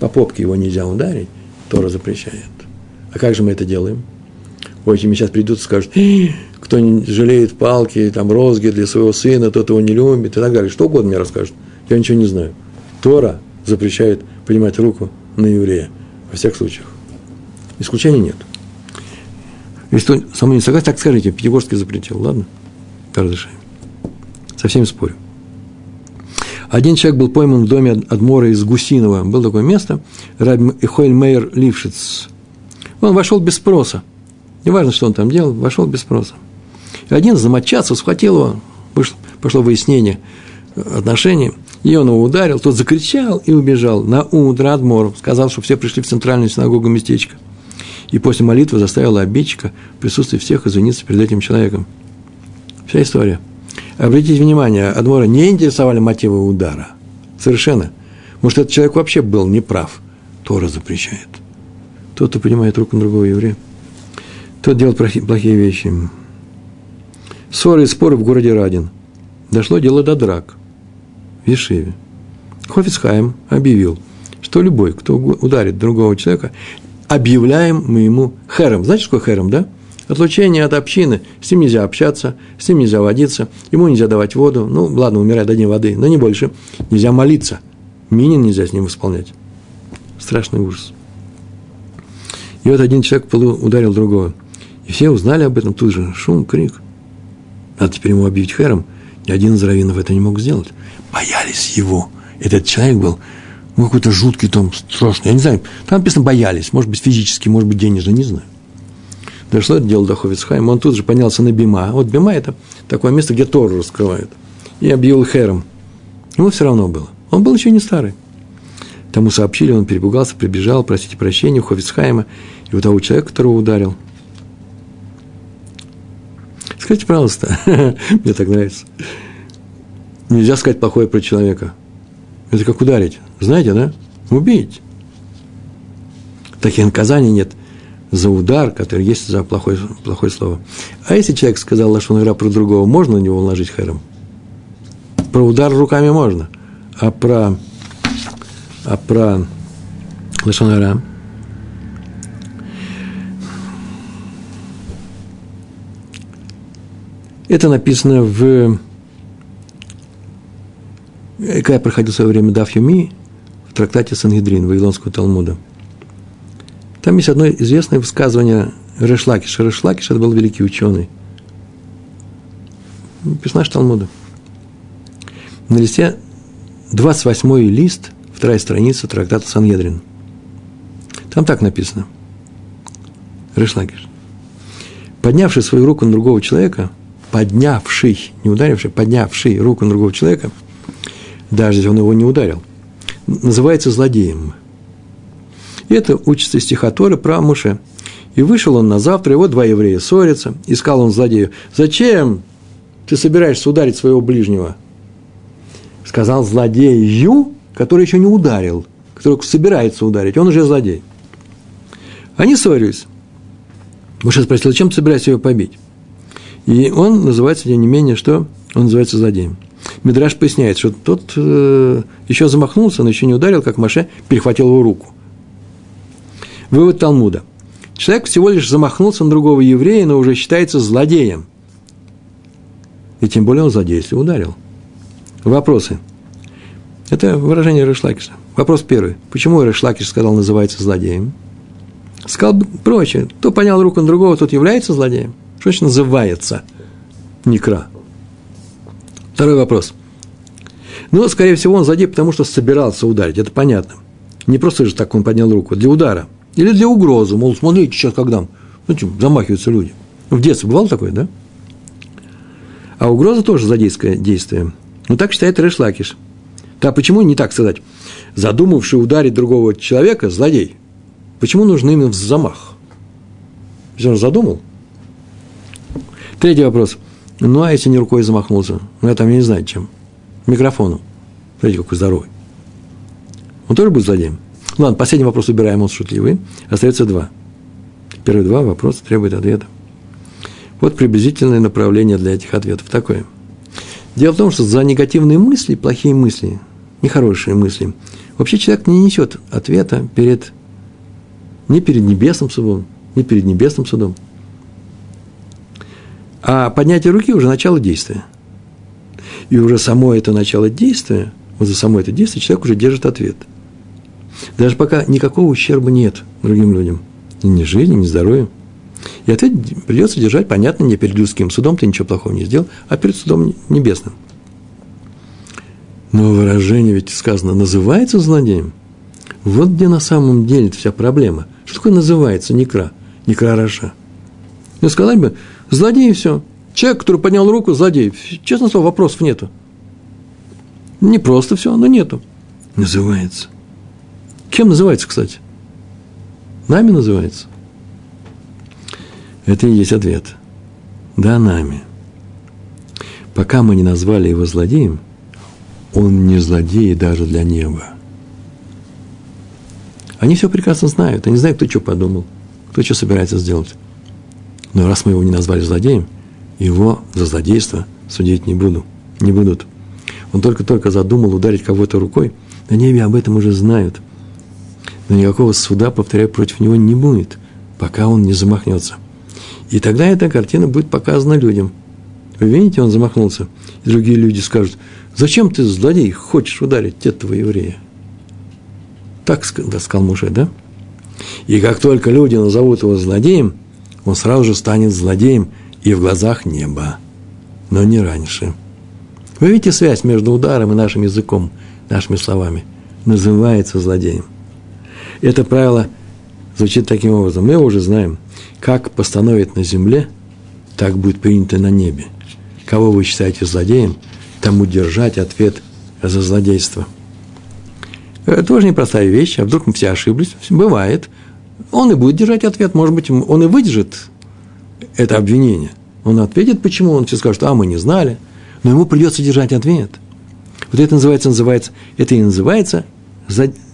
A: По попке его нельзя ударить, Тора запрещает. А как же мы это делаем? Мне сейчас придут и скажут, кто не жалеет палки, там, розги для своего сына, тот его не любит и так далее. Что угодно мне расскажут. Я ничего не знаю. Тора запрещает поднимать руку на еврея во всех случаях. Исключений нет. Если кто со мной не согласен, так скажите, Пятигорский запретил, ладно? Разрешаем. Со всеми спорю. Один человек был пойман в доме Адмора из Гусинова. Было такое место, Раби Эхоэль Мейер Лившиц. Он вошел без спроса. Неважно, что он там делал, вошел без спроса. И один замочаться, схватил его, вышло, пошло выяснение отношений, и он его ударил, тот закричал и убежал на утро Адмор, сказал, что все пришли в центральную синагогу местечко. И после молитвы заставил обидчика в присутствии всех извиниться перед этим человеком. Вся история. Обратите внимание, Адмора не интересовали мотивы удара. Совершенно. Может, этот человек вообще был неправ. Тора запрещает. Тот, кто понимает руку другого еврея, тот делает плохие вещи. Ссоры и споры в городе Радин. Дошло дело до драк в Ешиве. Хофицхайм объявил, что любой, кто ударит другого человека, объявляем мы ему хером. Знаете, что такое хером, да? Отлучение от общины, с ним нельзя общаться, с ним нельзя водиться, ему нельзя давать воду, ну, ладно, умирает, дадим воды, но не больше. Нельзя молиться, минин нельзя с ним исполнять. Страшный ужас. И вот один человек ударил другого. И все узнали об этом тут же. Шум, крик. Надо теперь ему объявить хером. Ни один из раввинов это не мог сделать. Боялись его. Этот человек был ну, какой-то жуткий, там, страшный. Я не знаю, там написано «боялись». Может быть, физически, может быть, денежно, не знаю. Дошло это дело до Ховицхайма, он тут же поднялся на Бима. Вот Бима – это такое место, где Тору раскрывают. И объявил Хером. Ему все равно было. Он был еще не старый. Тому сообщили, он перепугался, прибежал, простите прощения, у Ховицхайма и у того человека, которого ударил. Скажите, пожалуйста, мне так нравится. Нельзя сказать плохое про человека. Это как ударить. Знаете, да? Убить. Таких наказаний нет за удар, который есть за плохое, плохое слово. А если человек сказал лошон про другого, можно на него наложить хэром? Про удар руками можно, а про, а про лошон Это написано в когда я проходил свое время Даф Юми в трактате Сангидрин, Вавилонского Талмуда, там есть одно известное высказывание Решлакиша. Решлакиш – это был великий ученый. Персонаж Талмуда. На листе 28 лист, вторая страница трактата Сангедрин. Там так написано. Решлакиш. Поднявший свою руку на другого человека, поднявший, не ударивший, поднявший руку на другого человека – даже если он его не ударил, называется злодеем. И это учится стихоторы про Муше. И вышел он на завтра, его два еврея ссорятся, и сказал он злодею, «Зачем ты собираешься ударить своего ближнего?» Сказал злодею, который еще не ударил, который собирается ударить, он уже злодей. Они ссорились. Муше спросил, зачем ты собираешься его побить? И он называется, тем не менее, что? Он называется злодеем. Мидраш поясняет, что тот э, еще замахнулся, но еще не ударил, как Маше перехватил его руку. Вывод Талмуда. Человек всего лишь замахнулся на другого еврея, но уже считается злодеем. И тем более он злодей, если ударил. Вопросы. Это выражение Решлакиша. Вопрос первый. Почему Решлакиш сказал, называется злодеем? Сказал проще. Кто понял руку на другого, тот является злодеем. Что значит называется? Некра. Второй вопрос. Ну, скорее всего, он злодей, потому что собирался ударить, это понятно. Не просто же так он поднял руку, для удара. Или для угрозы, мол, смотрите, сейчас когда. Ну, чем, замахиваются люди. В детстве бывало такое, да? А угроза тоже злодейское действие. Ну, так считает Решлакиш. Да почему не так сказать? Задумавший ударить другого человека – злодей. Почему нужен именно замах? Ведь он задумал. Третий вопрос. Ну, а если не рукой замахнулся? Ну, я там не знаю, чем. Микрофоном. Смотрите, какой здоровый. Он тоже будет злодеем? Ладно, последний вопрос убираем, он шутливый. Остается два. Первые два вопроса требуют ответа. Вот приблизительное направление для этих ответов такое. Дело в том, что за негативные мысли, плохие мысли, нехорошие мысли, вообще человек не несет ответа перед, ни перед небесным судом, ни перед небесным судом. А поднятие руки уже начало действия. И уже само это начало действия, вот за само это действие человек уже держит ответ. Даже пока никакого ущерба нет другим людям. Ни жизни, ни здоровью. И ответ придется держать, понятно, не перед людским судом, ты ничего плохого не сделал, а перед судом небесным. Но выражение ведь сказано, называется злодеем. Вот где на самом деле вся проблема. Что такое называется некра? Некра Раша. Ну, сказать бы, злодей и все. Человек, который поднял руку, злодей. Честно слово, вопросов нету. Не просто все, но нету. Называется. Кем называется, кстати? Нами называется. Это и есть ответ. Да, нами. Пока мы не назвали его злодеем, он не злодей даже для неба. Они все прекрасно знают. Они знают, кто что подумал, кто что собирается сделать. Но раз мы его не назвали злодеем, его за злодейство судить не буду, не будут. Он только-только задумал ударить кого-то рукой, на небе об этом уже знают. Но никакого суда, повторяю, против него не будет, пока он не замахнется. И тогда эта картина будет показана людям. Вы видите, он замахнулся. И другие люди скажут, зачем ты, злодей, хочешь ударить этого еврея? Так сказал Муше, да? И как только люди назовут его злодеем, он сразу же станет злодеем и в глазах неба, но не раньше. Вы видите связь между ударом и нашим языком, нашими словами? Называется злодеем. Это правило звучит таким образом. Мы его уже знаем – как постановит на земле, так будет принято на небе. Кого вы считаете злодеем, тому держать ответ за злодейство. Это тоже непростая вещь, а вдруг мы все ошиблись, бывает. Он и будет держать ответ, может быть, он и выдержит это обвинение. Он ответит, почему, он все скажет, а мы не знали, но ему придется держать ответ. Вот это называется, называется, это и называется,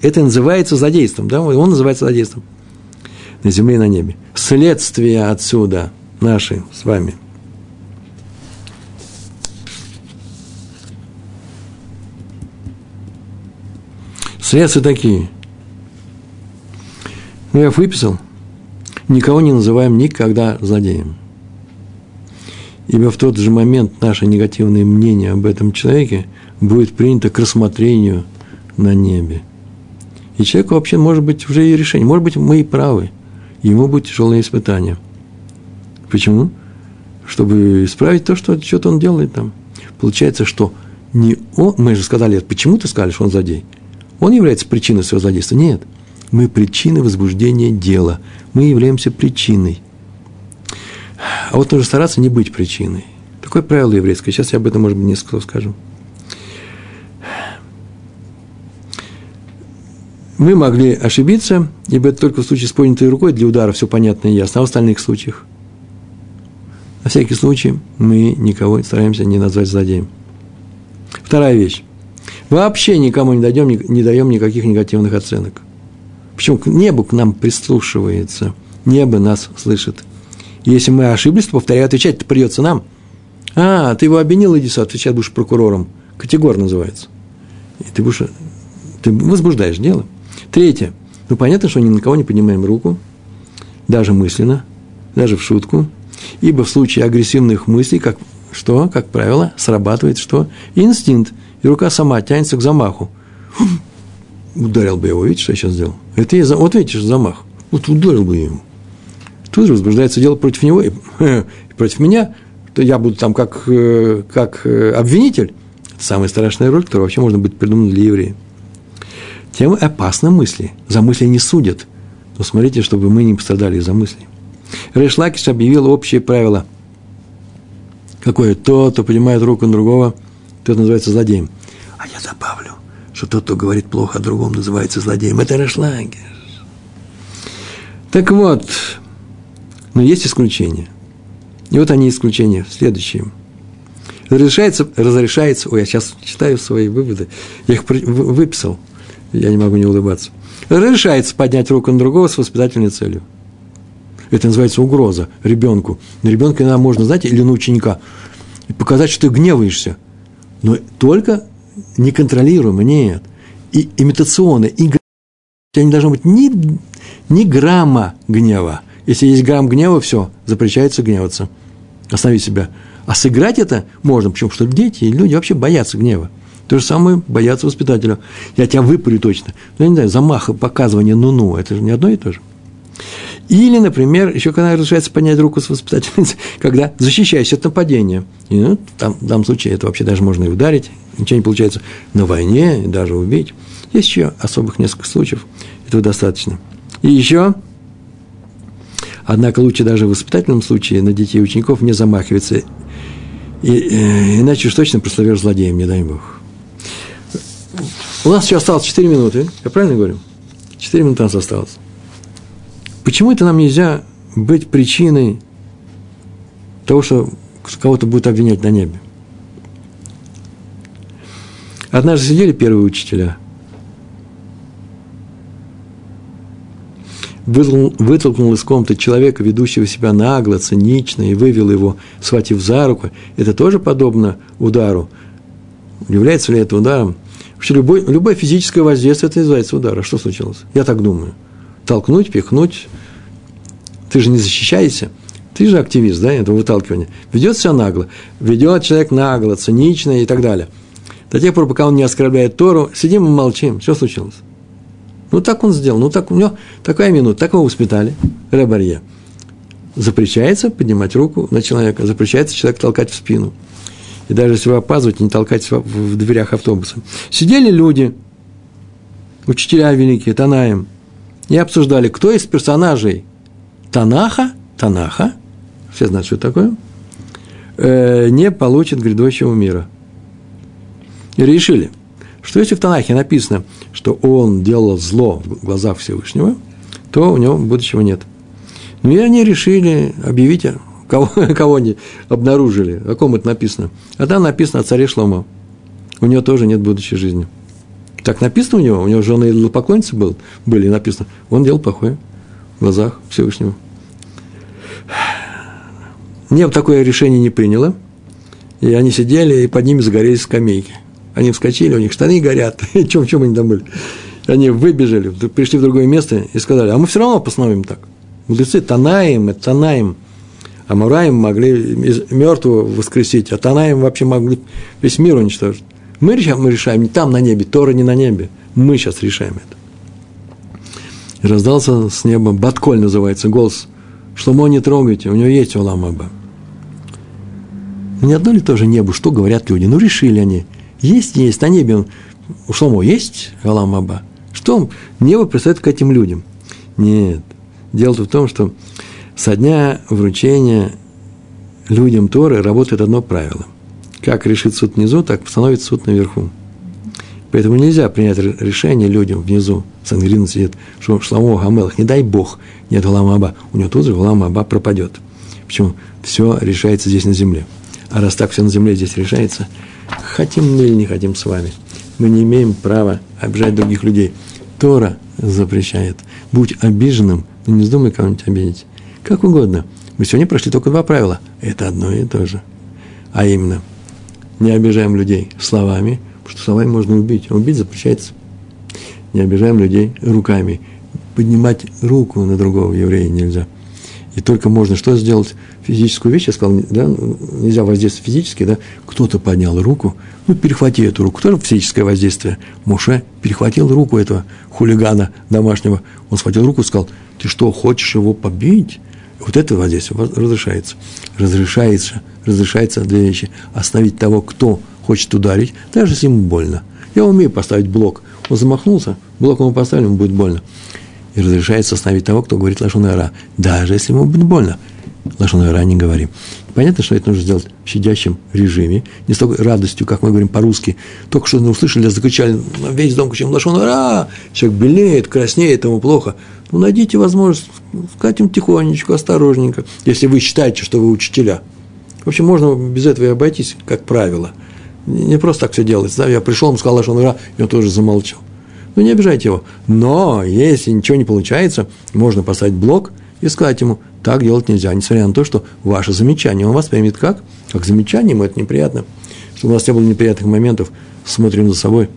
A: это называется злодейством, да, он называется злодейством на земле и на небе. Следствие отсюда наши с вами. Следствия такие. Ну, я выписал. Никого не называем никогда злодеем. Ибо в тот же момент наше негативное мнение об этом человеке будет принято к рассмотрению на небе. И человеку вообще может быть уже и решение. Может быть, мы и правы – ему будет тяжелое испытание. Почему? Чтобы исправить то, что что-то он делает там. Получается, что не он, мы же сказали, почему ты сказали, что он злодей? Он является причиной своего злодейства? Нет. Мы причины возбуждения дела. Мы являемся причиной. А вот нужно стараться не быть причиной. Такое правило еврейское. Сейчас я об этом, может быть, несколько скажу. мы могли ошибиться, ибо это только в случае с поднятой рукой для удара все понятно и ясно, а в остальных случаях. На всякий случай мы никого стараемся не назвать злодеем. Вторая вещь. Вообще никому не, дадим, не даем никаких негативных оценок. Почему? Небо к нам прислушивается. Небо нас слышит. если мы ошиблись, то, повторяю, отвечать-то придется нам. А, ты его обвинил, иди сюда, отвечать будешь прокурором. Категор называется. И ты будешь, ты возбуждаешь дело. Третье. Ну, понятно, что ни на кого не поднимаем руку, даже мысленно, даже в шутку, ибо в случае агрессивных мыслей, как, что, как правило, срабатывает что? Инстинкт, и рука сама тянется к замаху. Ударил бы его, видите, что я сейчас сделал? Это я, вот видите, замах. Вот ударил бы ему. Тут же возбуждается дело против него и, и против меня, то я буду там как, э, как э, обвинитель. Это самая страшная роль, которая вообще может быть придумана для еврея тем опасны мысли. За мысли не судят. Но смотрите, чтобы мы не пострадали из-за мыслей. Решлакиш объявил общее правило. Какое? Тот, кто поднимает руку на другого, тот называется злодеем. А я добавлю, что тот, кто говорит плохо о другом, называется злодеем. Это Решлакиш. Так вот, но есть исключения. И вот они исключения. Следующие. Разрешается, разрешается, ой, я сейчас читаю свои выводы, я их выписал – я не могу не улыбаться. Разрешается поднять руку на другого с воспитательной целью. Это называется угроза ребенку. На ребенка иногда можно, знаете, или на ученика, показать, что ты гневаешься. Но только неконтролируемо, нет. И имитационно, и у тебя не должно быть ни, ни грамма гнева. Если есть грамм гнева, все, запрещается гневаться. Останови себя. А сыграть это можно. Почему? Потому что дети и люди вообще боятся гнева. То же самое боятся воспитателя. Я тебя выпарю точно. Ну, я не знаю, замах, показывание ну-ну, это же не одно и то же. Или, например, еще когда разрешается поднять руку с воспитательницей, когда защищаешься от нападения. И, ну, там, в данном случае это вообще даже можно и ударить, ничего не получается на войне, даже убить. Есть еще особых несколько случаев, этого достаточно. И еще, однако лучше даже в воспитательном случае на детей и учеников не замахиваться, и, э, иначе уж точно прославишь злодеем, не дай Бог. У нас еще осталось 4 минуты, я правильно говорю? 4 минуты у нас осталось. Почему это нам нельзя быть причиной того, что кого-то будет обвинять на небе? Однажды сидели первые учителя, вытолкнул из комнаты человека, ведущего себя нагло, цинично, и вывел его, схватив за руку. Это тоже подобно удару. Является ли это ударом? Вообще любой, любое физическое воздействие – это называется ударом. Что случилось? Я так думаю толкнуть, пихнуть. Ты же не защищаешься. Ты же активист, да, это выталкивание. Ведет себя нагло. Ведет человек нагло, цинично и так далее. До тех пор, пока он не оскорбляет Тору, сидим и молчим. Что случилось? Ну, так он сделал. Ну, так у него такая минута. Так его воспитали. Ребарье. Запрещается поднимать руку на человека. Запрещается человек толкать в спину. И даже если вы опаздываете, не толкать в дверях автобуса. Сидели люди, учителя великие, Танаем, и обсуждали, кто из персонажей Танаха, Танаха, все знают, что это такое, э, не получит грядущего мира. И решили, что если в Танахе написано, что он делал зло в глазах Всевышнего, то у него будущего нет. Ну и они решили объявить, кого, кого они обнаружили, о ком это написано. А там написано о царе Шломо. У него тоже нет будущей жизни. Так написано у него, у него жены идолопоклонницы был, были, написано, он делал плохое в глазах Всевышнего. Небо такое решение не приняло, и они сидели, и под ними загорелись скамейки. Они вскочили, у них штаны горят, чем, чем они там были. Они выбежали, пришли в другое место и сказали, а мы все равно постановим так. Мудрецы Танаем, Танаем, а Мураем могли из мертвого воскресить, а Танаем вообще могли весь мир уничтожить. Мы решаем, мы решаем не там на небе, Тора не на небе. Мы сейчас решаем это. И раздался с неба, Батколь называется, голос. Шломо не трогайте, у него есть Улам Аба. Не одно ли тоже небо, что говорят люди? Ну, решили они. Есть, есть, на небе у Шломо есть Улам Аба. Что небо пристает к этим людям? Нет. Дело в том, что со дня вручения людям Торы работает одно правило. Как решит суд внизу, так становится суд наверху. Поэтому нельзя принять решение людям внизу. Сангрин сидит, что Шламо Гамелах, не дай Бог, нет Галама Аба. У него тут же Галама Аба пропадет. Почему? Все решается здесь на земле. А раз так все на земле здесь решается, хотим мы или не хотим с вами, мы не имеем права обижать других людей. Тора запрещает. Будь обиженным, но не вздумай кого-нибудь обидеть. Как угодно. Мы сегодня прошли только два правила. Это одно и то же. А именно – не обижаем людей словами, потому что словами можно убить, а убить запрещается. Не обижаем людей руками. Поднимать руку на другого еврея нельзя. И только можно что сделать? Физическую вещь, я сказал, да, нельзя воздействовать физически, да, кто-то поднял руку, ну, перехвати эту руку, тоже физическое воздействие. Муше перехватил руку этого хулигана домашнего, он схватил руку и сказал, ты что, хочешь его побить? Вот это воздействие разрешается. Разрешается, разрешается две вещи. Остановить того, кто хочет ударить, даже если ему больно. Я умею поставить блок. Он замахнулся, блок ему поставили, ему будет больно. И разрешается остановить того, кто говорит лошонара, даже если ему будет больно. Лошонара не говорим. Понятно, что это нужно сделать в щадящем режиме, не с такой радостью, как мы говорим по-русски. Только что услышали, закричали на весь дом, кричим лошонара, человек белеет, краснеет, ему плохо. Ну, найдите возможность, сказать им тихонечко, осторожненько, если вы считаете, что вы учителя. В общем, можно без этого и обойтись, как правило. Не просто так все делается. Да? Я пришел, ему сказал, что он ура, и он тоже замолчал. Ну, не обижайте его. Но если ничего не получается, можно поставить блок и сказать ему, Так делать нельзя, несмотря на то, что ваше замечание он воспримет как? Как замечание, ему это неприятно. Чтобы у нас не было неприятных моментов, смотрим за собой,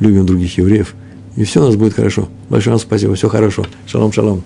A: любим других евреев, и все у нас будет хорошо. Большое вам спасибо, все хорошо. Шалом, шалом.